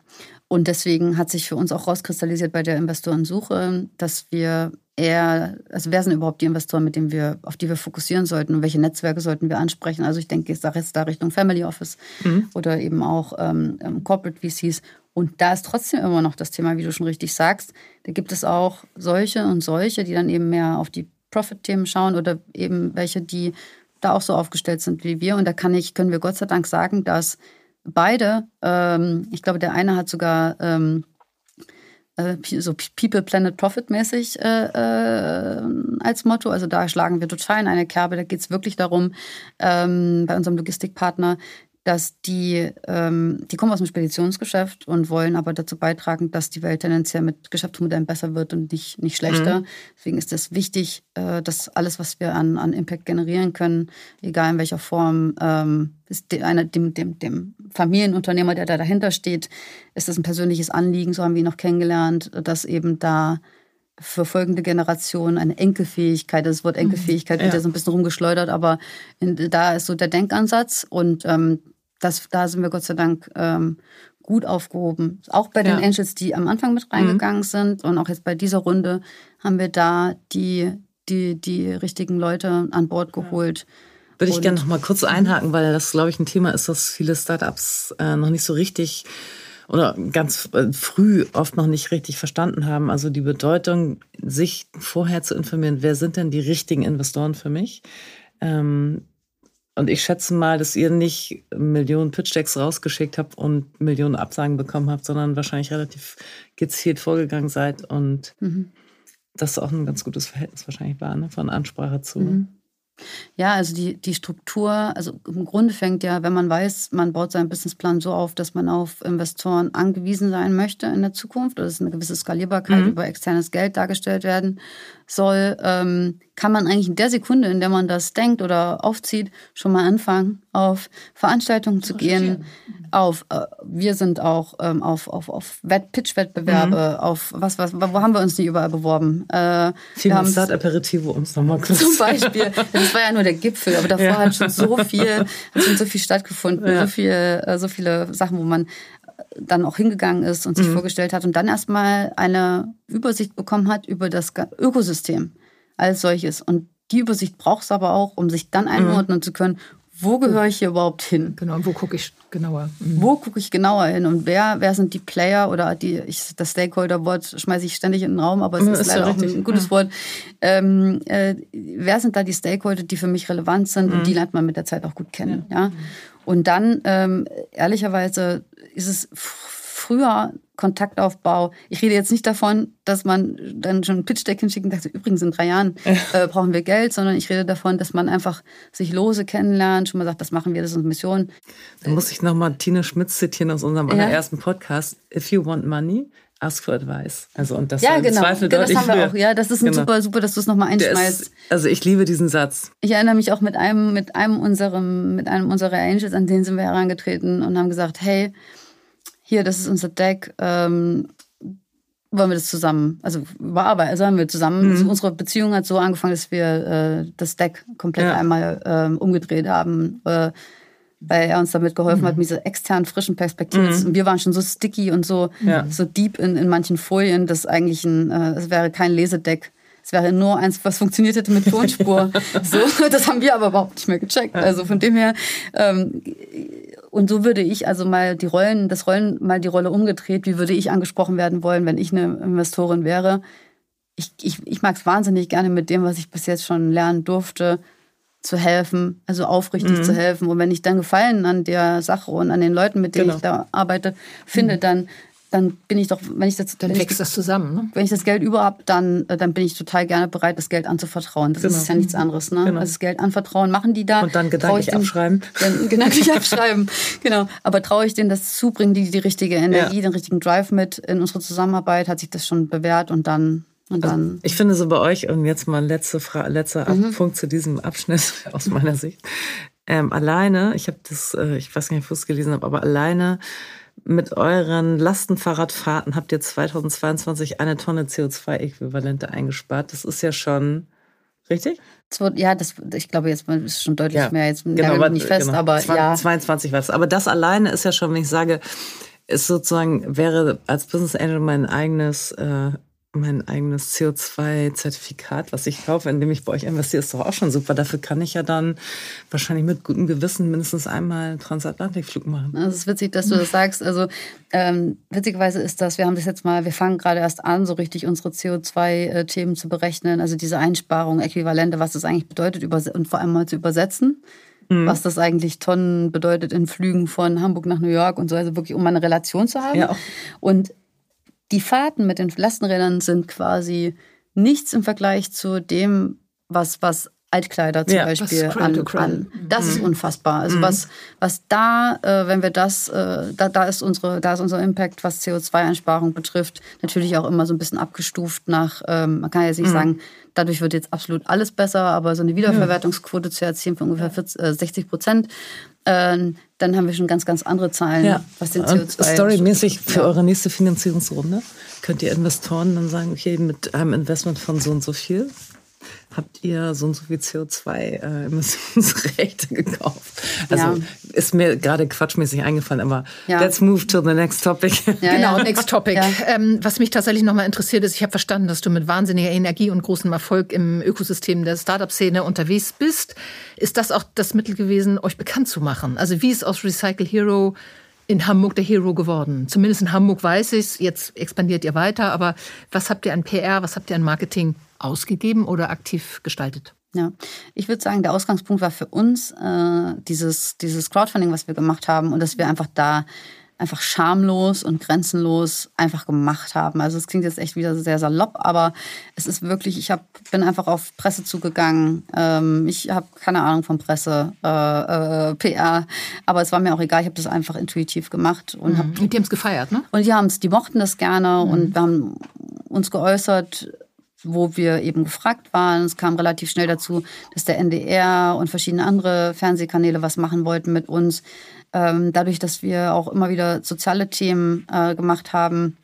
und deswegen hat sich für uns auch rauskristallisiert bei der Investorensuche, dass wir eher, also wer sind überhaupt die Investoren, mit denen wir, auf die wir fokussieren sollten und welche Netzwerke sollten wir ansprechen? Also ich denke, ich sage jetzt da Richtung Family Office mhm. oder eben auch ähm, ähm Corporate VCs. Und da ist trotzdem immer noch das Thema, wie du schon richtig sagst. Da gibt es auch solche und solche, die dann eben mehr auf die Profit-Themen schauen oder eben welche, die da auch so aufgestellt sind wie wir. Und da kann ich, können wir Gott sei Dank sagen, dass beide, ähm, ich glaube, der eine hat sogar ähm, äh, so People, Planet, Profit mäßig äh, äh, als Motto. Also da schlagen wir total in eine Kerbe. Da geht es wirklich darum, ähm, bei unserem Logistikpartner dass die, ähm, die kommen aus dem Speditionsgeschäft und wollen aber dazu beitragen, dass die Welt tendenziell mit Geschäftsmodellen besser wird und nicht, nicht schlechter. Mhm. Deswegen ist es wichtig, äh, dass alles, was wir an, an Impact generieren können, egal in welcher Form, ähm, ist einer, dem, dem, dem Familienunternehmer, der da dahinter steht, ist das ein persönliches Anliegen, so haben wir ihn noch kennengelernt, dass eben da für folgende Generationen eine Enkelfähigkeit. Das Wort mhm. Enkelfähigkeit wird ja so ein bisschen rumgeschleudert, aber in, da ist so der Denkansatz und ähm, das, da sind wir Gott sei Dank ähm, gut aufgehoben. Auch bei den ja. Angels, die am Anfang mit reingegangen mhm. sind und auch jetzt bei dieser Runde haben wir da die, die, die richtigen Leute an Bord geholt. Würde ich gerne noch mal kurz einhaken, weil das, glaube ich, ein Thema ist, das viele Startups äh, noch nicht so richtig oder ganz äh, früh oft noch nicht richtig verstanden haben. Also die Bedeutung, sich vorher zu informieren, wer sind denn die richtigen Investoren für mich? Ähm, und ich schätze mal, dass ihr nicht Millionen Pitch-Decks rausgeschickt habt und Millionen Absagen bekommen habt, sondern wahrscheinlich relativ gezielt vorgegangen seid und mhm. das auch ein ganz gutes Verhältnis wahrscheinlich war, ne? von Ansprache zu. Mhm. Ja, also die, die Struktur, also im Grunde fängt ja, wenn man weiß, man baut seinen Businessplan so auf, dass man auf Investoren angewiesen sein möchte in der Zukunft, oder dass eine gewisse Skalierbarkeit mhm. über externes Geld dargestellt werden soll, ähm, kann man eigentlich in der Sekunde, in der man das denkt oder aufzieht, schon mal anfangen, auf Veranstaltungen zu gehen, auf, äh, wir sind auch ähm, auf, auf, auf Pitch-Wettbewerbe, mhm. auf was, was, wo haben wir uns nicht überall beworben? Äh, haben Start Aperitivo, um es nochmal kurz Zum Beispiel. Das war ja nur der Gipfel, aber davor ja. hat schon so viel, hat schon so viel stattgefunden, ja. so, viel, äh, so viele Sachen, wo man dann auch hingegangen ist und sich mhm. vorgestellt hat und dann erstmal eine Übersicht bekommen hat über das Ökosystem als solches. Und die Übersicht braucht es aber auch, um sich dann mhm. einordnen mhm. zu können, wo gehöre ich hier überhaupt hin? Genau, wo gucke ich genauer? Mhm. Wo gucke ich genauer hin? Und wer, wer sind die Player oder die, ich, das Stakeholder-Wort schmeiße ich ständig in den Raum, aber es ist, ist leider auch ein gutes ja. Wort. Ähm, äh, wer sind da die Stakeholder, die für mich relevant sind? Mhm. Und die lernt man mit der Zeit auch gut kennen. Ja. ja? Und dann, ähm, ehrlicherweise, ist es früher Kontaktaufbau. Ich rede jetzt nicht davon, dass man dann schon ein Pitch-Deck hinschickt und sagt, übrigens in drei Jahren äh, brauchen wir Geld, sondern ich rede davon, dass man einfach sich lose kennenlernt, schon mal sagt, das machen wir, das ist unsere Mission. Da muss ich nochmal Tine Schmitz zitieren aus unserem allerersten ja. Podcast. If you want money, ask for advice. Also und das ja, genau. Zweifel das haben wir auch. Ja, das ist ein genau. super, super, dass du es nochmal einschmeißt. Ist, also ich liebe diesen Satz. Ich erinnere mich auch mit einem, mit einem unserem, mit einem unserer Angels, an den sind wir herangetreten und haben gesagt, hey, hier, das ist unser Deck, ähm, wollen wir das zusammen, also bearbeiten, also haben wir zusammen, mhm. also unsere Beziehung hat so angefangen, dass wir äh, das Deck komplett ja. einmal ähm, umgedreht haben, äh, weil er uns damit geholfen mhm. hat, mit dieser externen, frischen Perspektive. Mhm. Und wir waren schon so sticky und so, ja. so deep in, in manchen Folien, dass eigentlich ein, äh, es wäre kein Lesedeck. Es wäre nur eins, was funktioniert hätte mit Tonspur. so, das haben wir aber überhaupt nicht mehr gecheckt. Also von dem her, ähm, und so würde ich also mal die Rollen, das Rollen, mal die Rolle umgedreht, wie würde ich angesprochen werden wollen, wenn ich eine Investorin wäre. Ich, ich, ich mag es wahnsinnig gerne mit dem, was ich bis jetzt schon lernen durfte, zu helfen, also aufrichtig mhm. zu helfen. Und wenn ich dann Gefallen an der Sache und an den Leuten, mit denen genau. ich da arbeite, finde, mhm. dann dann bin ich doch, wenn ich das, dann wächst ich, das zusammen. Ne? Wenn ich das Geld über habe, dann, äh, dann bin ich total gerne bereit, das Geld anzuvertrauen. Das genau. ist ja nichts anderes. Ne? Genau. Also das Geld anvertrauen machen die da. Und dann gedanklich abschreiben. Dann gedanklich abschreiben. Genau. Aber traue ich denen das zu, bringen die die richtige Energie, ja. den richtigen Drive mit in unsere Zusammenarbeit, hat sich das schon bewährt und dann und also dann. Also ich finde so bei euch, und jetzt mal letzte letzter mhm. Punkt zu diesem Abschnitt aus meiner Sicht. Ähm, alleine, ich habe das, äh, ich weiß nicht, ob ich es gelesen habe, aber alleine mit euren Lastenfahrradfahrten habt ihr 2022 eine Tonne CO2-Äquivalente eingespart. Das ist ja schon richtig? Ja, das, ich glaube, jetzt ist schon deutlich ja, mehr. Jetzt genau, nicht fest, genau. aber 20, ja. 22 war es. Aber das alleine ist ja schon, wenn ich sage, ist sozusagen, wäre als Business Angel mein eigenes äh, mein eigenes CO2-Zertifikat, was ich kaufe, indem ich bei euch investiere, ist doch auch schon super. Dafür kann ich ja dann wahrscheinlich mit gutem Gewissen mindestens einmal Transatlantikflug machen. Also es ist witzig, dass du das sagst. Also ähm, witzigerweise ist das, wir haben das jetzt mal, wir fangen gerade erst an, so richtig unsere CO2-Themen zu berechnen, also diese Einsparung, Äquivalente, was das eigentlich bedeutet und vor allem mal zu übersetzen. Mhm. Was das eigentlich Tonnen bedeutet in Flügen von Hamburg nach New York und so, also wirklich, um eine Relation zu haben. Ja. Und die Fahrten mit den Lastenrädern sind quasi nichts im Vergleich zu dem, was, was Altkleider zum ja, Beispiel an, an. Das mhm. ist unfassbar. Also mhm. was, was da, äh, wenn wir das, äh, da, da ist unsere, da ist unser Impact, was CO2-Einsparung betrifft, natürlich auch immer so ein bisschen abgestuft nach, ähm, man kann jetzt nicht mhm. sagen, dadurch wird jetzt absolut alles besser, aber so eine Wiederverwertungsquote zu erzielen von ungefähr 40, äh, 60 Prozent, äh, dann haben wir schon ganz, ganz andere Zahlen, ja. was den CO2... Storymäßig für ja. eure nächste Finanzierungsrunde könnt ihr Investoren dann sagen, okay, mit einem Investment von so und so viel habt ihr so und so viel CO2-Emissionsrechte äh, gekauft. Also ja. ist mir gerade quatschmäßig eingefallen, aber ja. let's move to the next topic. Ja, genau, next topic. Ähm, was mich tatsächlich nochmal interessiert ist, ich habe verstanden, dass du mit wahnsinniger Energie und großem Erfolg im Ökosystem der Startup-Szene unterwegs bist. Ist das auch das Mittel gewesen, euch bekannt zu machen? Also wie ist aus Recycle Hero in Hamburg der Hero geworden? Zumindest in Hamburg weiß ich es, jetzt expandiert ihr weiter, aber was habt ihr an PR, was habt ihr an Marketing ausgegeben oder aktiv gestaltet? Ja, ich würde sagen, der Ausgangspunkt war für uns äh, dieses, dieses Crowdfunding, was wir gemacht haben und dass wir einfach da einfach schamlos und grenzenlos einfach gemacht haben. Also es klingt jetzt echt wieder sehr salopp, aber es ist wirklich, ich hab, bin einfach auf Presse zugegangen. Ähm, ich habe keine Ahnung von Presse, äh, äh, PR, aber es war mir auch egal. Ich habe das einfach intuitiv gemacht und mhm. hab, und die haben es gefeiert, ne? Und die haben es, die mochten das gerne mhm. und wir haben uns geäußert wo wir eben gefragt waren. Es kam relativ schnell dazu, dass der NDR und verschiedene andere Fernsehkanäle was machen wollten mit uns. Ähm, dadurch, dass wir auch immer wieder soziale Themen äh, gemacht haben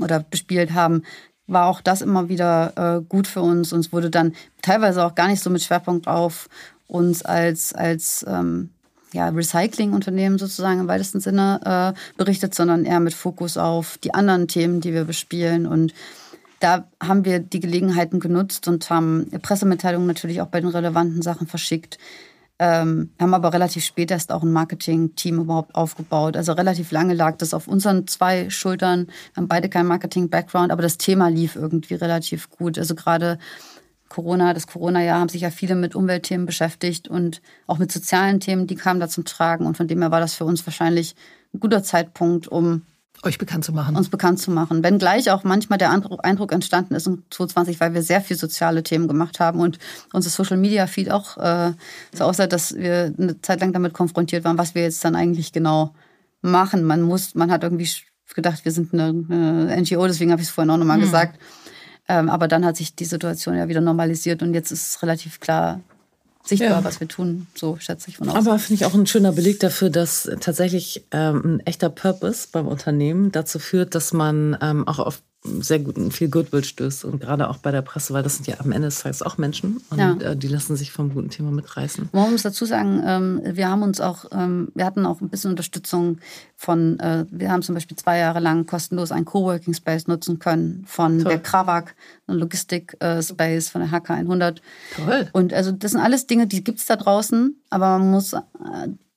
oder bespielt haben, war auch das immer wieder äh, gut für uns. Uns wurde dann teilweise auch gar nicht so mit Schwerpunkt auf uns als, als ähm, ja, Recycling-Unternehmen sozusagen im weitesten Sinne äh, berichtet, sondern eher mit Fokus auf die anderen Themen, die wir bespielen und da haben wir die Gelegenheiten genutzt und haben Pressemitteilungen natürlich auch bei den relevanten Sachen verschickt. Ähm, haben aber relativ spät erst auch ein Marketing-Team überhaupt aufgebaut. Also relativ lange lag das auf unseren zwei Schultern. Wir haben beide keinen Marketing-Background, aber das Thema lief irgendwie relativ gut. Also gerade Corona, das Corona-Jahr haben sich ja viele mit Umweltthemen beschäftigt und auch mit sozialen Themen, die kamen da zum Tragen. Und von dem her war das für uns wahrscheinlich ein guter Zeitpunkt, um euch bekannt zu machen. Uns bekannt zu machen. Wenn gleich auch manchmal der Eindruck entstanden ist in 2020, weil wir sehr viel soziale Themen gemacht haben und unser Social Media Feed auch äh, so aussah, dass wir eine Zeit lang damit konfrontiert waren, was wir jetzt dann eigentlich genau machen. Man muss, man hat irgendwie gedacht, wir sind eine, eine NGO, deswegen habe ich es vorhin auch nochmal mhm. gesagt. Ähm, aber dann hat sich die Situation ja wieder normalisiert und jetzt ist es relativ klar, sichtbar, ja. was wir tun. So schätze ich von aus. Aber finde ich auch ein schöner Beleg dafür, dass tatsächlich ähm, ein echter Purpose beim Unternehmen dazu führt, dass man ähm, auch auf sehr guten, viel Goodwill stößt und gerade auch bei der Presse, weil das sind ja am Ende des Tages auch Menschen und ja. äh, die lassen sich vom guten Thema mitreißen. Man muss dazu sagen, ähm, wir haben uns auch, ähm, wir hatten auch ein bisschen Unterstützung von, äh, wir haben zum Beispiel zwei Jahre lang kostenlos einen Coworking Space nutzen können von Toll. der Krawak, ein Logistik äh, Space von der HK 100. Toll. Und also das sind alles Dinge, die gibt es da draußen, aber man muss äh,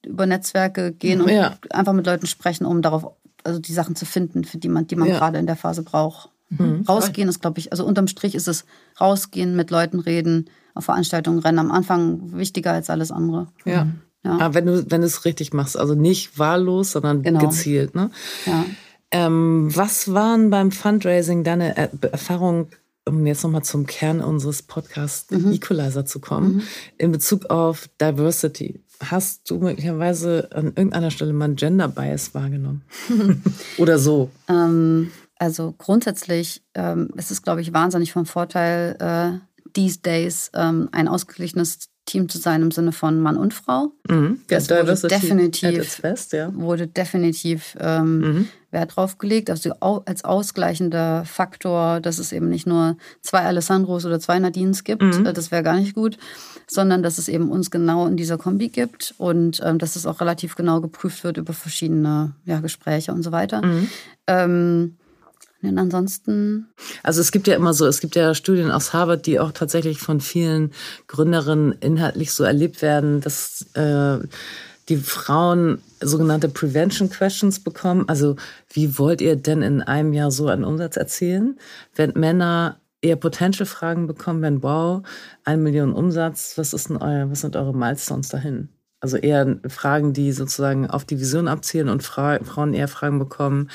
über Netzwerke gehen und ja. einfach mit Leuten sprechen, um darauf also die Sachen zu finden, für die man, die man ja. gerade in der Phase braucht. Mhm. Rausgehen ist, glaube ich, also unterm Strich ist es rausgehen, mit Leuten reden, auf Veranstaltungen rennen. Am Anfang wichtiger als alles andere. Ja. ja. Aber wenn du, wenn du es richtig machst, also nicht wahllos, sondern genau. gezielt. Ne? Ja. Ähm, was waren beim Fundraising deine Erfahrungen, um jetzt nochmal zum Kern unseres Podcasts mhm. Equalizer zu kommen, mhm. in Bezug auf Diversity? Hast du möglicherweise an irgendeiner Stelle mal einen Gender Bias wahrgenommen? Oder so? Ähm, also grundsätzlich ähm, ist es, glaube ich, wahnsinnig vom Vorteil, äh, these days ähm, ein ausgeglichenes Team zu sein im Sinne von Mann und Frau. Mhm. Das Ja, wurde definitiv, best, ja. wurde definitiv ähm, Mhm. Wert drauf gelegt. Also als ausgleichender Faktor, dass es eben nicht nur zwei Alessandros oder zwei Nadines gibt, Mhm. äh, das wäre gar nicht gut, sondern dass es eben uns genau in dieser Kombi gibt und ähm, dass es auch relativ genau geprüft wird über verschiedene ja, Gespräche und so weiter. Mhm. Ähm, und ansonsten Also es gibt ja immer so, es gibt ja Studien aus Harvard, die auch tatsächlich von vielen Gründerinnen inhaltlich so erlebt werden, dass äh, die Frauen sogenannte Prevention Questions bekommen. Also wie wollt ihr denn in einem Jahr so einen Umsatz erzielen? Wenn Männer eher Potential-Fragen bekommen, wenn wow, eine Million Umsatz, was ist denn euer, was sind eure Milestones dahin? Also eher Fragen, die sozusagen auf die Vision abzielen und Fra Frauen eher Fragen bekommen,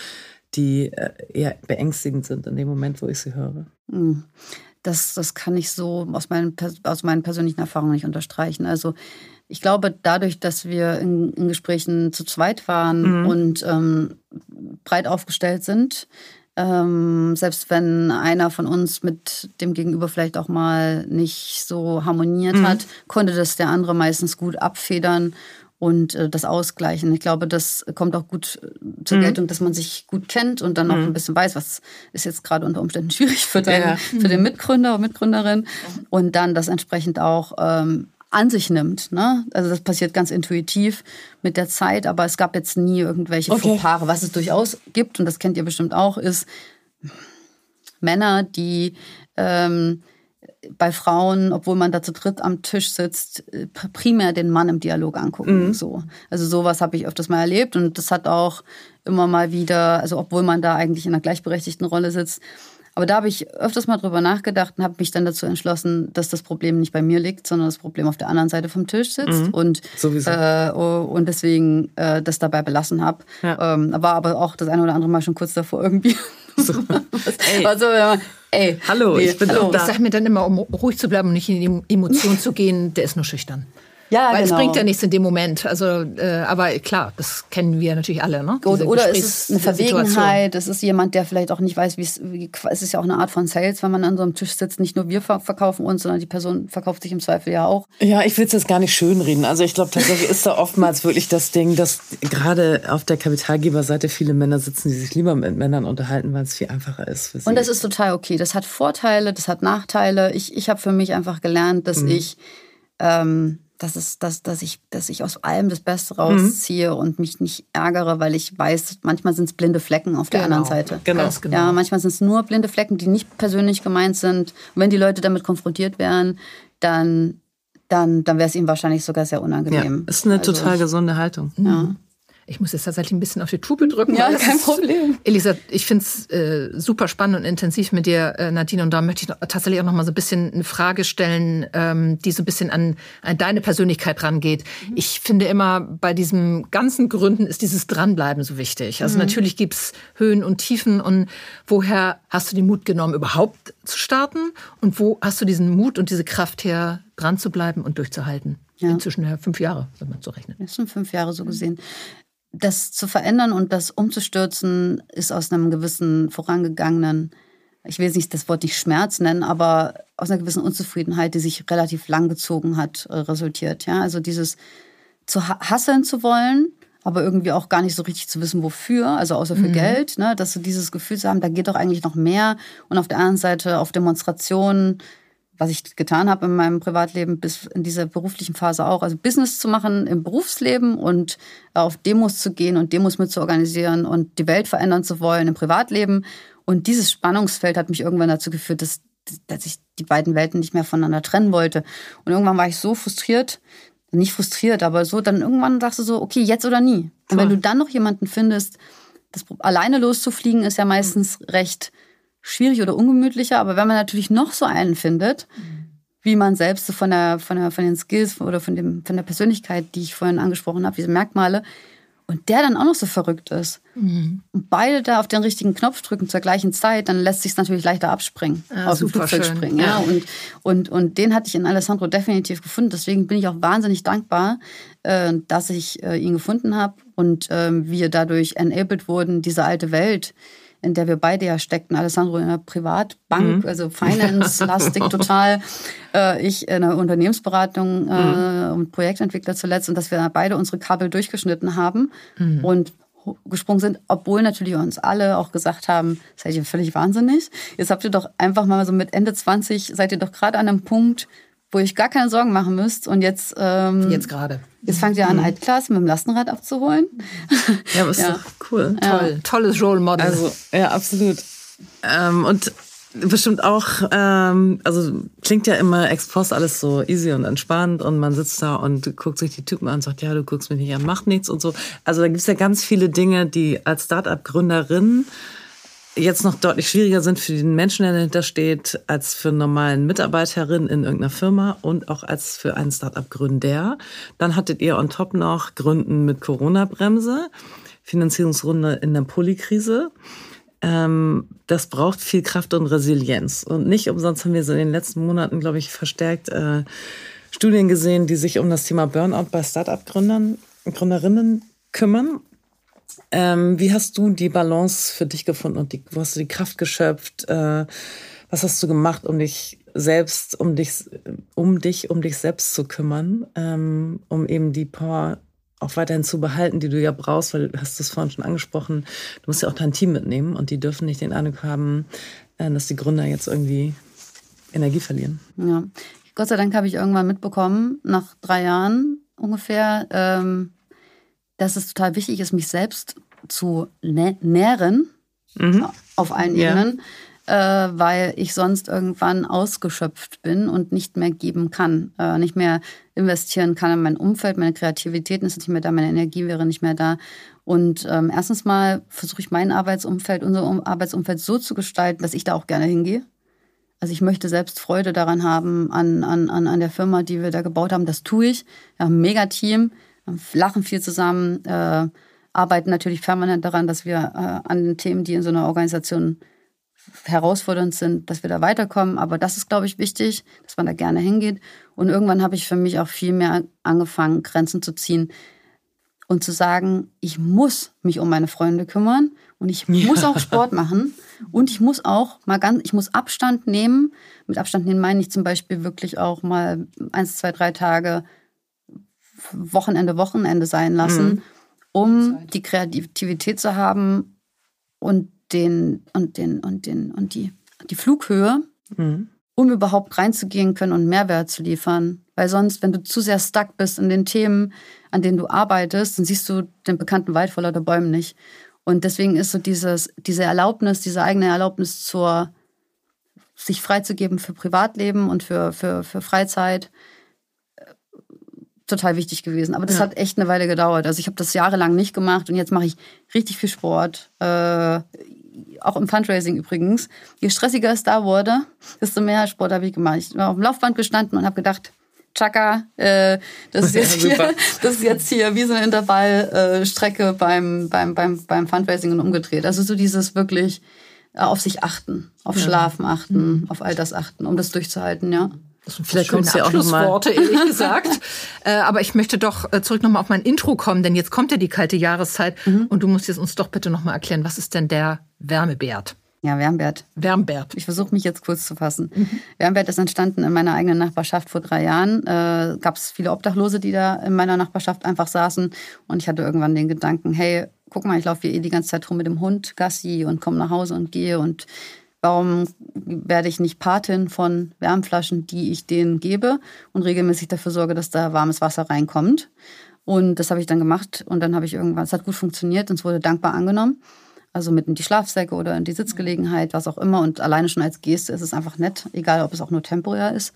die äh, eher beängstigend sind in dem Moment, wo ich sie höre. Hm. Das, das kann ich so aus meinen, aus meinen persönlichen Erfahrungen nicht unterstreichen. Also ich glaube, dadurch, dass wir in, in Gesprächen zu zweit waren und ähm, breit aufgestellt sind, ähm, selbst wenn einer von uns mit dem Gegenüber vielleicht auch mal nicht so harmoniert hat, konnte das der andere meistens gut abfedern und äh, das ausgleichen. Ich glaube, das kommt auch gut äh, zur Geltung, dass man sich gut kennt und dann auch ein bisschen weiß, was ist jetzt gerade unter Umständen schwierig für, deinen, Ja. für den Mitgründer oder Mitgründerin. Und dann das entsprechend auch ähm, an sich nimmt. Ne? Also das passiert ganz intuitiv mit der Zeit, aber es gab jetzt nie irgendwelche Okay. Fauxpaare. Was es durchaus gibt, und das kennt ihr bestimmt auch, ist Männer, die ähm, bei Frauen, obwohl man da zu dritt am Tisch sitzt, primär den Mann im Dialog angucken. So. Also sowas habe ich öfters mal erlebt und das hat auch immer mal wieder, also obwohl man da eigentlich in einer gleichberechtigten Rolle sitzt, aber da habe ich öfters mal drüber nachgedacht und habe mich dann dazu entschlossen, dass das Problem nicht bei mir liegt, sondern das Problem auf der anderen Seite vom Tisch sitzt und Sowieso. äh, und deswegen äh, das dabei belassen habe. Ja. Ähm, war aber auch das eine oder andere Mal schon kurz davor irgendwie. Ey. Also, ey, Hallo, ich bin auch Ich da. sag mir dann immer, um ruhig zu bleiben und nicht in die Emotion zu gehen, der ist nur schüchtern. Ja, Weil genau. es bringt ja nichts in dem Moment. Also, äh, aber klar, das kennen wir natürlich alle, ne? Diese Oder, oder ist es eine. Verwegenheit? Es ist jemand, der vielleicht auch nicht weiß, wie es. wie- Es ist ja auch eine Art von Sales, wenn man an so einem Tisch sitzt. Nicht nur wir ver- verkaufen uns, sondern die Person verkauft sich im Zweifel ja auch. Ja, ich will es jetzt gar nicht schönreden. Also ich glaube tatsächlich ist da oftmals wirklich das Ding, dass gerade auf der Kapitalgeberseite viele Männer sitzen, die sich lieber mit Männern unterhalten, weil es viel einfacher ist für sie. Und das ist total okay. Das hat Vorteile, das hat Nachteile. Ich, ich habe für mich einfach gelernt, dass ich, ähm, dass, es, dass, dass, ich, dass ich aus allem das Beste rausziehe und mich nicht ärgere, weil ich weiß, manchmal sind es blinde Flecken auf der Genau. anderen Seite. Genau. Ganz genau. Ja, manchmal sind es nur blinde Flecken, die nicht persönlich gemeint sind. Und wenn die Leute damit konfrontiert wären, dann, dann, dann wäre es ihnen wahrscheinlich sogar sehr ja, unangenehm. ist eine Also, total gesunde Haltung. Ja. Ich muss jetzt tatsächlich ein bisschen auf die Tube drücken. Ja, weil das kein Problem. Elisa, ich finde es äh, super spannend und intensiv mit dir, äh, Nadine. Und da möchte ich noch, tatsächlich auch noch mal so ein bisschen eine Frage stellen, ähm, die so ein bisschen an, an deine Persönlichkeit rangeht. Ich finde immer, bei diesem ganzen Gründen ist dieses Dranbleiben so wichtig. Also natürlich gibt's Höhen und Tiefen. Und woher hast du den Mut genommen, überhaupt zu starten? Und wo hast du diesen Mut und diese Kraft her, dran zu bleiben und durchzuhalten? Ja. Inzwischen ja fünf Jahre, wenn man so rechnet. Das sind fünf Jahre so gesehen. Das zu verändern und das umzustürzen, ist aus einem gewissen vorangegangenen, ich will jetzt nicht das Wort nicht Schmerz nennen, aber aus einer gewissen Unzufriedenheit, die sich relativ lang gezogen hat, äh, resultiert. Ja? Also dieses zu ha- hasseln zu wollen, aber irgendwie auch gar nicht so richtig zu wissen, wofür, also außer für Geld, ne? dass so dieses Gefühl zu haben, da geht doch eigentlich noch mehr. Und auf der anderen Seite auf Demonstrationen, was ich getan habe in meinem Privatleben bis in dieser beruflichen Phase auch, also Business zu machen im Berufsleben und auf Demos zu gehen und Demos mit zu organisieren und die Welt verändern zu wollen im Privatleben. Und dieses Spannungsfeld hat mich irgendwann dazu geführt, dass, dass ich die beiden Welten nicht mehr voneinander trennen wollte. Und irgendwann war ich so frustriert, nicht frustriert, aber so, dann irgendwann sagst du so, okay, jetzt oder nie. Und wenn du dann noch jemanden findest, das alleine loszufliegen ist ja meistens recht schwierig oder ungemütlicher, aber wenn man natürlich noch so einen findet, wie man selbst so von der, von der, von den Skills oder von dem, von der Persönlichkeit, die ich vorhin angesprochen habe, diese Merkmale, und der dann auch noch so verrückt ist und beide da auf den richtigen Knopf drücken zur gleichen Zeit, dann lässt sich natürlich leichter abspringen, Ja, aus dem Flugzeug schön. springen. Ja. Ja. Und, und, und den hatte ich in Alessandro definitiv gefunden. Deswegen bin ich auch wahnsinnig dankbar, äh, dass ich äh, ihn gefunden habe und ähm, wir dadurch enabled wurden, diese alte Welt in der wir beide ja steckten. Alessandro in einer Privatbank, mhm. also Finance-lastig total. Äh, ich in einer Unternehmensberatung äh, mhm. und Projektentwickler zuletzt und dass wir beide unsere Kabel durchgeschnitten haben mhm. und gesprungen sind, obwohl natürlich uns alle auch gesagt haben, seid ihr völlig wahnsinnig. Jetzt habt ihr doch einfach mal so mit Ende 20, seid ihr doch gerade an einem Punkt, wo ich gar keine Sorgen machen müsst. Und jetzt. Ähm, jetzt gerade. Jetzt fangt ihr an, mhm. Altklasse mit dem Lastenrad abzuholen. Ja, aber ist ja. doch cool. Ja. Toll. Tolles Role Model. Also, ja, absolut. Ähm, und bestimmt auch, ähm, also klingt ja immer ex post alles so easy und entspannt und man sitzt da und guckt sich die Typen an und sagt, ja, du guckst mich nicht an, mach nichts und so. Also da gibt's ja ganz viele Dinge, die als Startup-Gründerin jetzt noch deutlich schwieriger sind für den Menschen, der dahinter steht, als für einen normalen Mitarbeiterin in irgendeiner Firma und auch als für einen Startup-Gründer. Dann hattet ihr on top noch Gründen mit Corona-Bremse, Finanzierungsrunde in der Polykrise. Ähm, das braucht viel Kraft und Resilienz. Und nicht umsonst haben wir so in den letzten Monaten, glaube ich, verstärkt äh, Studien gesehen, die sich um das Thema Burnout bei Startup-Gründern, Gründerinnen kümmern. Ähm, wie hast du die Balance für dich gefunden und die, wo hast du die Kraft geschöpft? Äh, was hast du gemacht, um dich selbst, um dich, um dich, um dich selbst zu kümmern, ähm, um eben die Power auch weiterhin zu behalten, die du ja brauchst, weil du hast es vorhin schon angesprochen, du musst ja auch dein Team mitnehmen und die dürfen nicht den Eindruck haben, äh, dass die Gründer jetzt irgendwie Energie verlieren. Ja, Gott sei Dank habe ich irgendwann mitbekommen, nach drei Jahren ungefähr, ähm, dass es total wichtig ist, mich selbst zu nä nähren mhm. auf allen ja. Ebenen, äh, weil ich sonst irgendwann ausgeschöpft bin und nicht mehr geben kann, äh, nicht mehr investieren kann in mein Umfeld, meine Kreativität ist nicht mehr da, meine Energie wäre nicht mehr da. Und ähm, erstens mal versuche ich mein Arbeitsumfeld, unser Arbeitsumfeld so zu gestalten, dass ich da auch gerne hingehe. Also ich möchte selbst Freude daran haben, an, an, an der Firma, die wir da gebaut haben. Das tue ich. Wir haben ein Mega-Team lachen viel zusammen, äh, arbeiten natürlich permanent daran, dass wir äh, an den Themen, die in so einer Organisation herausfordernd sind, dass wir da weiterkommen. Aber das ist, glaube ich, wichtig, dass man da gerne hingeht. Und irgendwann habe ich für mich auch viel mehr angefangen, Grenzen zu ziehen und zu sagen, ich muss mich um meine Freunde kümmern und ich ja. muss auch Sport machen und ich muss auch mal ganz, ich muss Abstand nehmen. Mit Abstand nehmen meine ich zum Beispiel wirklich auch mal eins, zwei, drei Tage Wochenende Wochenende sein lassen, mhm. um die Kreativität zu haben und den und den und den und die die Flughöhe, mhm. um überhaupt reinzugehen können und Mehrwert zu liefern. Weil sonst, wenn du zu sehr stuck bist in den Themen, an denen du arbeitest, dann siehst du den bekannten Wald voller der Bäume nicht. Und deswegen ist so dieses, diese Erlaubnis, diese eigene Erlaubnis zur, sich freizugeben für Privatleben und für, für, für Freizeit, total wichtig gewesen. Aber das ja. hat echt eine Weile gedauert. Also ich habe das jahrelang nicht gemacht und jetzt mache ich richtig viel Sport. Äh, auch im Fundraising übrigens. Je stressiger es da wurde, desto mehr Sport habe ich gemacht. Ich war auf dem Laufband gestanden und habe gedacht, Chaka, äh, das, ist jetzt ja, hier, das ist jetzt hier wie so eine Intervallstrecke beim, beim, beim, beim Fundraising und umgedreht. Also so dieses wirklich äh, auf sich achten, auf ja. Schlafen achten, mhm. auf all das achten, um das durchzuhalten, ja. Das sind Vielleicht kommt ja auch Abschlussworte, ehrlich gesagt. äh, aber ich möchte doch äh, zurück nochmal auf mein Intro kommen, denn jetzt kommt ja die kalte Jahreszeit und du musst jetzt uns doch bitte nochmal erklären, was ist denn der Wärmebert? Ja, Wärmbert. Wärmbert. Ich versuche mich jetzt kurz zu fassen. Mhm. Wärmbert ist entstanden in meiner eigenen Nachbarschaft vor drei Jahren. Äh, Gab es viele Obdachlose, die da in meiner Nachbarschaft einfach saßen. Und ich hatte irgendwann den Gedanken, hey, guck mal, ich laufe hier eh die ganze Zeit rum mit dem Hund, Gassi und komme nach Hause und gehe und Warum werde ich nicht Patin von Wärmflaschen, die ich denen gebe und regelmäßig dafür sorge, dass da warmes Wasser reinkommt? Und das habe ich dann gemacht und dann habe ich irgendwann, es hat gut funktioniert und es wurde dankbar angenommen. Also mit in die Schlafsäcke oder in die Sitzgelegenheit, was auch immer. Und alleine schon als Geste ist es einfach nett, egal ob es auch nur temporär ist.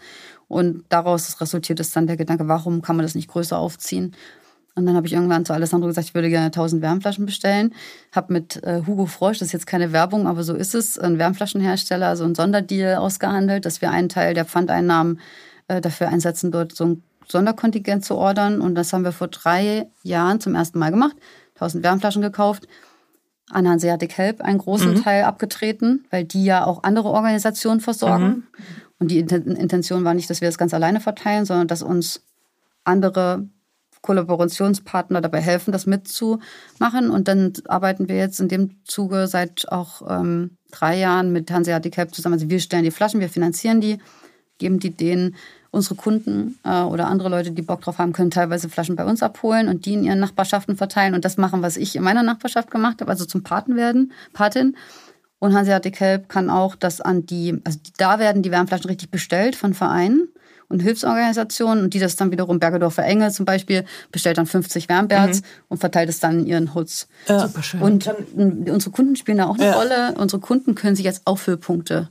Und daraus resultiert es dann der Gedanke, warum kann man das nicht größer aufziehen? Und dann habe ich irgendwann zu Alessandro gesagt, ich würde gerne 1000 Wärmflaschen bestellen. Habe mit äh, Hugo Frosch, das ist jetzt keine Werbung, aber so ist es, ein Wärmflaschenhersteller, also ein Sonderdeal ausgehandelt, dass wir einen Teil der Pfandeinnahmen äh, dafür einsetzen, dort so ein Sonderkontingent zu ordern. Und das haben wir vor drei Jahren zum ersten Mal gemacht. 1000 Wärmflaschen gekauft. An Hanseatic Help einen großen mhm. Teil abgetreten, weil die ja auch andere Organisationen versorgen. Mhm. Und die Intention war nicht, dass wir das ganz alleine verteilen, sondern dass uns andere Kollaborationspartner dabei helfen, das mitzumachen. Und dann arbeiten wir jetzt in dem Zuge seit auch ähm, drei Jahren mit Hanseatic Help zusammen. Also wir stellen die Flaschen, wir finanzieren die, geben die denen. Unsere Kunden äh, oder andere Leute, die Bock drauf haben, können teilweise Flaschen bei uns abholen und die in ihren Nachbarschaften verteilen und das machen, was ich in meiner Nachbarschaft gemacht habe, also zum Paten werden, Patin. Und Hanseatic Help kann auch das an die, also da werden die Wärmflaschen richtig bestellt von Vereinen und Hilfsorganisationen und die das dann wiederum Bergedorfer Engel zum Beispiel bestellt dann 50 Wärmberts mhm. und verteilt es dann in ihren Hoods. Ja. Super schön. Und unsere Kunden spielen da auch eine ja. Rolle. Unsere Kunden können sich jetzt Auffüllpunkte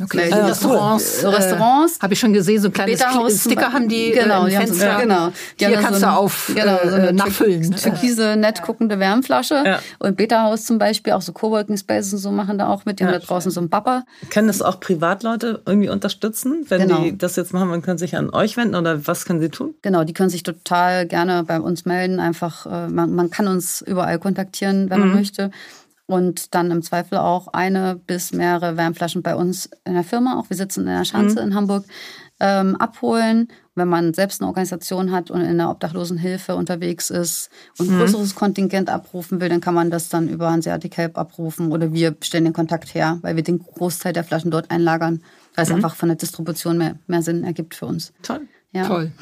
Okay. Äh, Restaurants, cool. Restaurants. Äh, Habe ich schon gesehen, so ein kleines Sticker haben die genau, äh, im Fenster. Ja. Genau. Die Hier kannst so ein, du auf genau, so eine äh, nachfüllen. Türkise, nett guckende Wärmflasche. Ja. Und Beta-Haus zum Beispiel, auch so Coworking Spaces und so machen da auch mit. Die ja. haben da draußen so ein Bapper. Können das auch Privatleute irgendwie unterstützen, wenn genau. die das jetzt machen? Man kann sich an euch wenden oder was können sie tun? Genau, die können sich total gerne bei uns melden. Einfach, äh, man, man kann uns überall kontaktieren, wenn mhm. man möchte und dann im Zweifel auch eine bis mehrere Wärmflaschen bei uns in der Firma, auch wir sitzen in der Schanze mhm. in Hamburg, ähm, abholen. Wenn man selbst eine Organisation hat und in der Obdachlosenhilfe unterwegs ist und ein mhm. größeres Kontingent abrufen will, dann kann man das dann über Hanseatic Help abrufen oder wir stellen den Kontakt her, weil wir den Großteil der Flaschen dort einlagern, weil es mhm. einfach von der Distribution mehr, mehr Sinn ergibt für uns. Toll. Ja. Toll.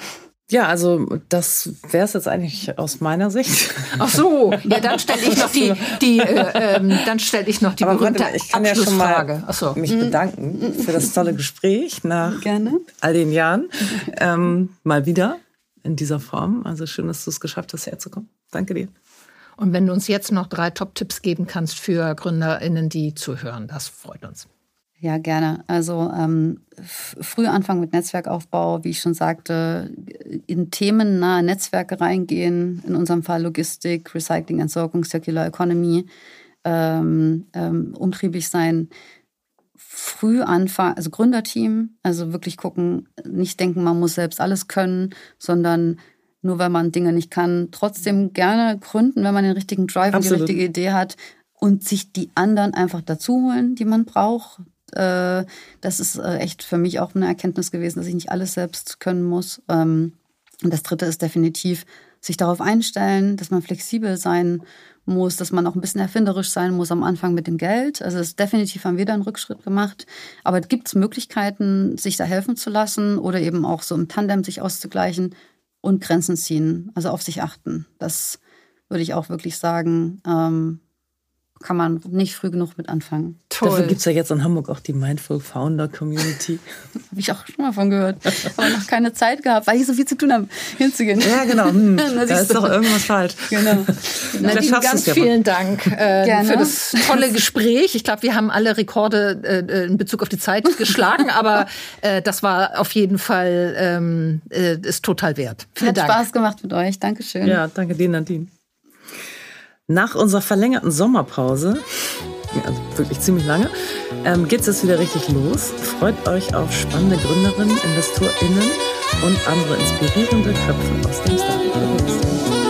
Ja, also das wäre es jetzt eigentlich aus meiner Sicht. Ach so, ja, dann stelle ich noch die, die äh, ähm, dann stelle ich noch die Aber berühmte warte, ich kann ja schon mal so. mich mhm. bedanken für das tolle Gespräch nach Gerne. all den Jahren. Ähm, mal wieder in dieser Form. Also schön, dass du es geschafft hast, herzukommen. Danke dir. Und wenn du uns jetzt noch drei Top-Tipps geben kannst für GründerInnen, die zuhören, das freut uns. Ja, gerne. Also ähm, früh anfangen mit Netzwerkaufbau, wie ich schon sagte, in themennahe Netzwerke reingehen, in unserem Fall Logistik, Recycling, Entsorgung, Circular Economy, ähm, ähm, umtriebig sein, früh anfangen, also Gründerteam, also wirklich gucken, nicht denken, man muss selbst alles können, sondern nur weil man Dinge nicht kann, trotzdem gerne gründen, wenn man den richtigen Drive Absolut. und die richtige Idee hat und sich die anderen einfach dazu holen, die man braucht, äh, das ist äh, echt für mich auch eine Erkenntnis gewesen, dass ich nicht alles selbst können muss. Ähm, und das Dritte ist definitiv sich darauf einstellen, dass man flexibel sein muss, dass man auch ein bisschen erfinderisch sein muss am Anfang mit dem Geld. Also es definitiv haben wir da einen Rückschritt gemacht. Aber gibt es Möglichkeiten, sich da helfen zu lassen oder eben auch so im Tandem sich auszugleichen und Grenzen ziehen, also auf sich achten. Das würde ich auch wirklich sagen. Ähm, kann man nicht früh genug mit anfangen. Toll. Dafür gibt es ja jetzt in Hamburg auch die Mindful Founder Community. habe ich auch schon mal von gehört. Aber noch keine Zeit gehabt, weil ich so viel zu tun habe, hinzugehen. Ja, genau. Hm. da ist doch irgendwas falsch. Genau. Nadine, ganz ja vielen Dank äh, für das tolle Gespräch. Ich glaube, wir haben alle Rekorde äh, in Bezug auf die Zeit geschlagen, aber äh, das war auf jeden Fall ähm, äh, ist total wert. Vielen Hat Dank. Spaß gemacht mit euch. Dankeschön. Ja, danke dir, Nadine. Nach unserer verlängerten Sommerpause, also wirklich ziemlich lange, ähm, geht es jetzt wieder richtig los. Freut euch auf spannende Gründerinnen, InvestorInnen und andere inspirierende Köpfe aus dem Startup-Ökosystem.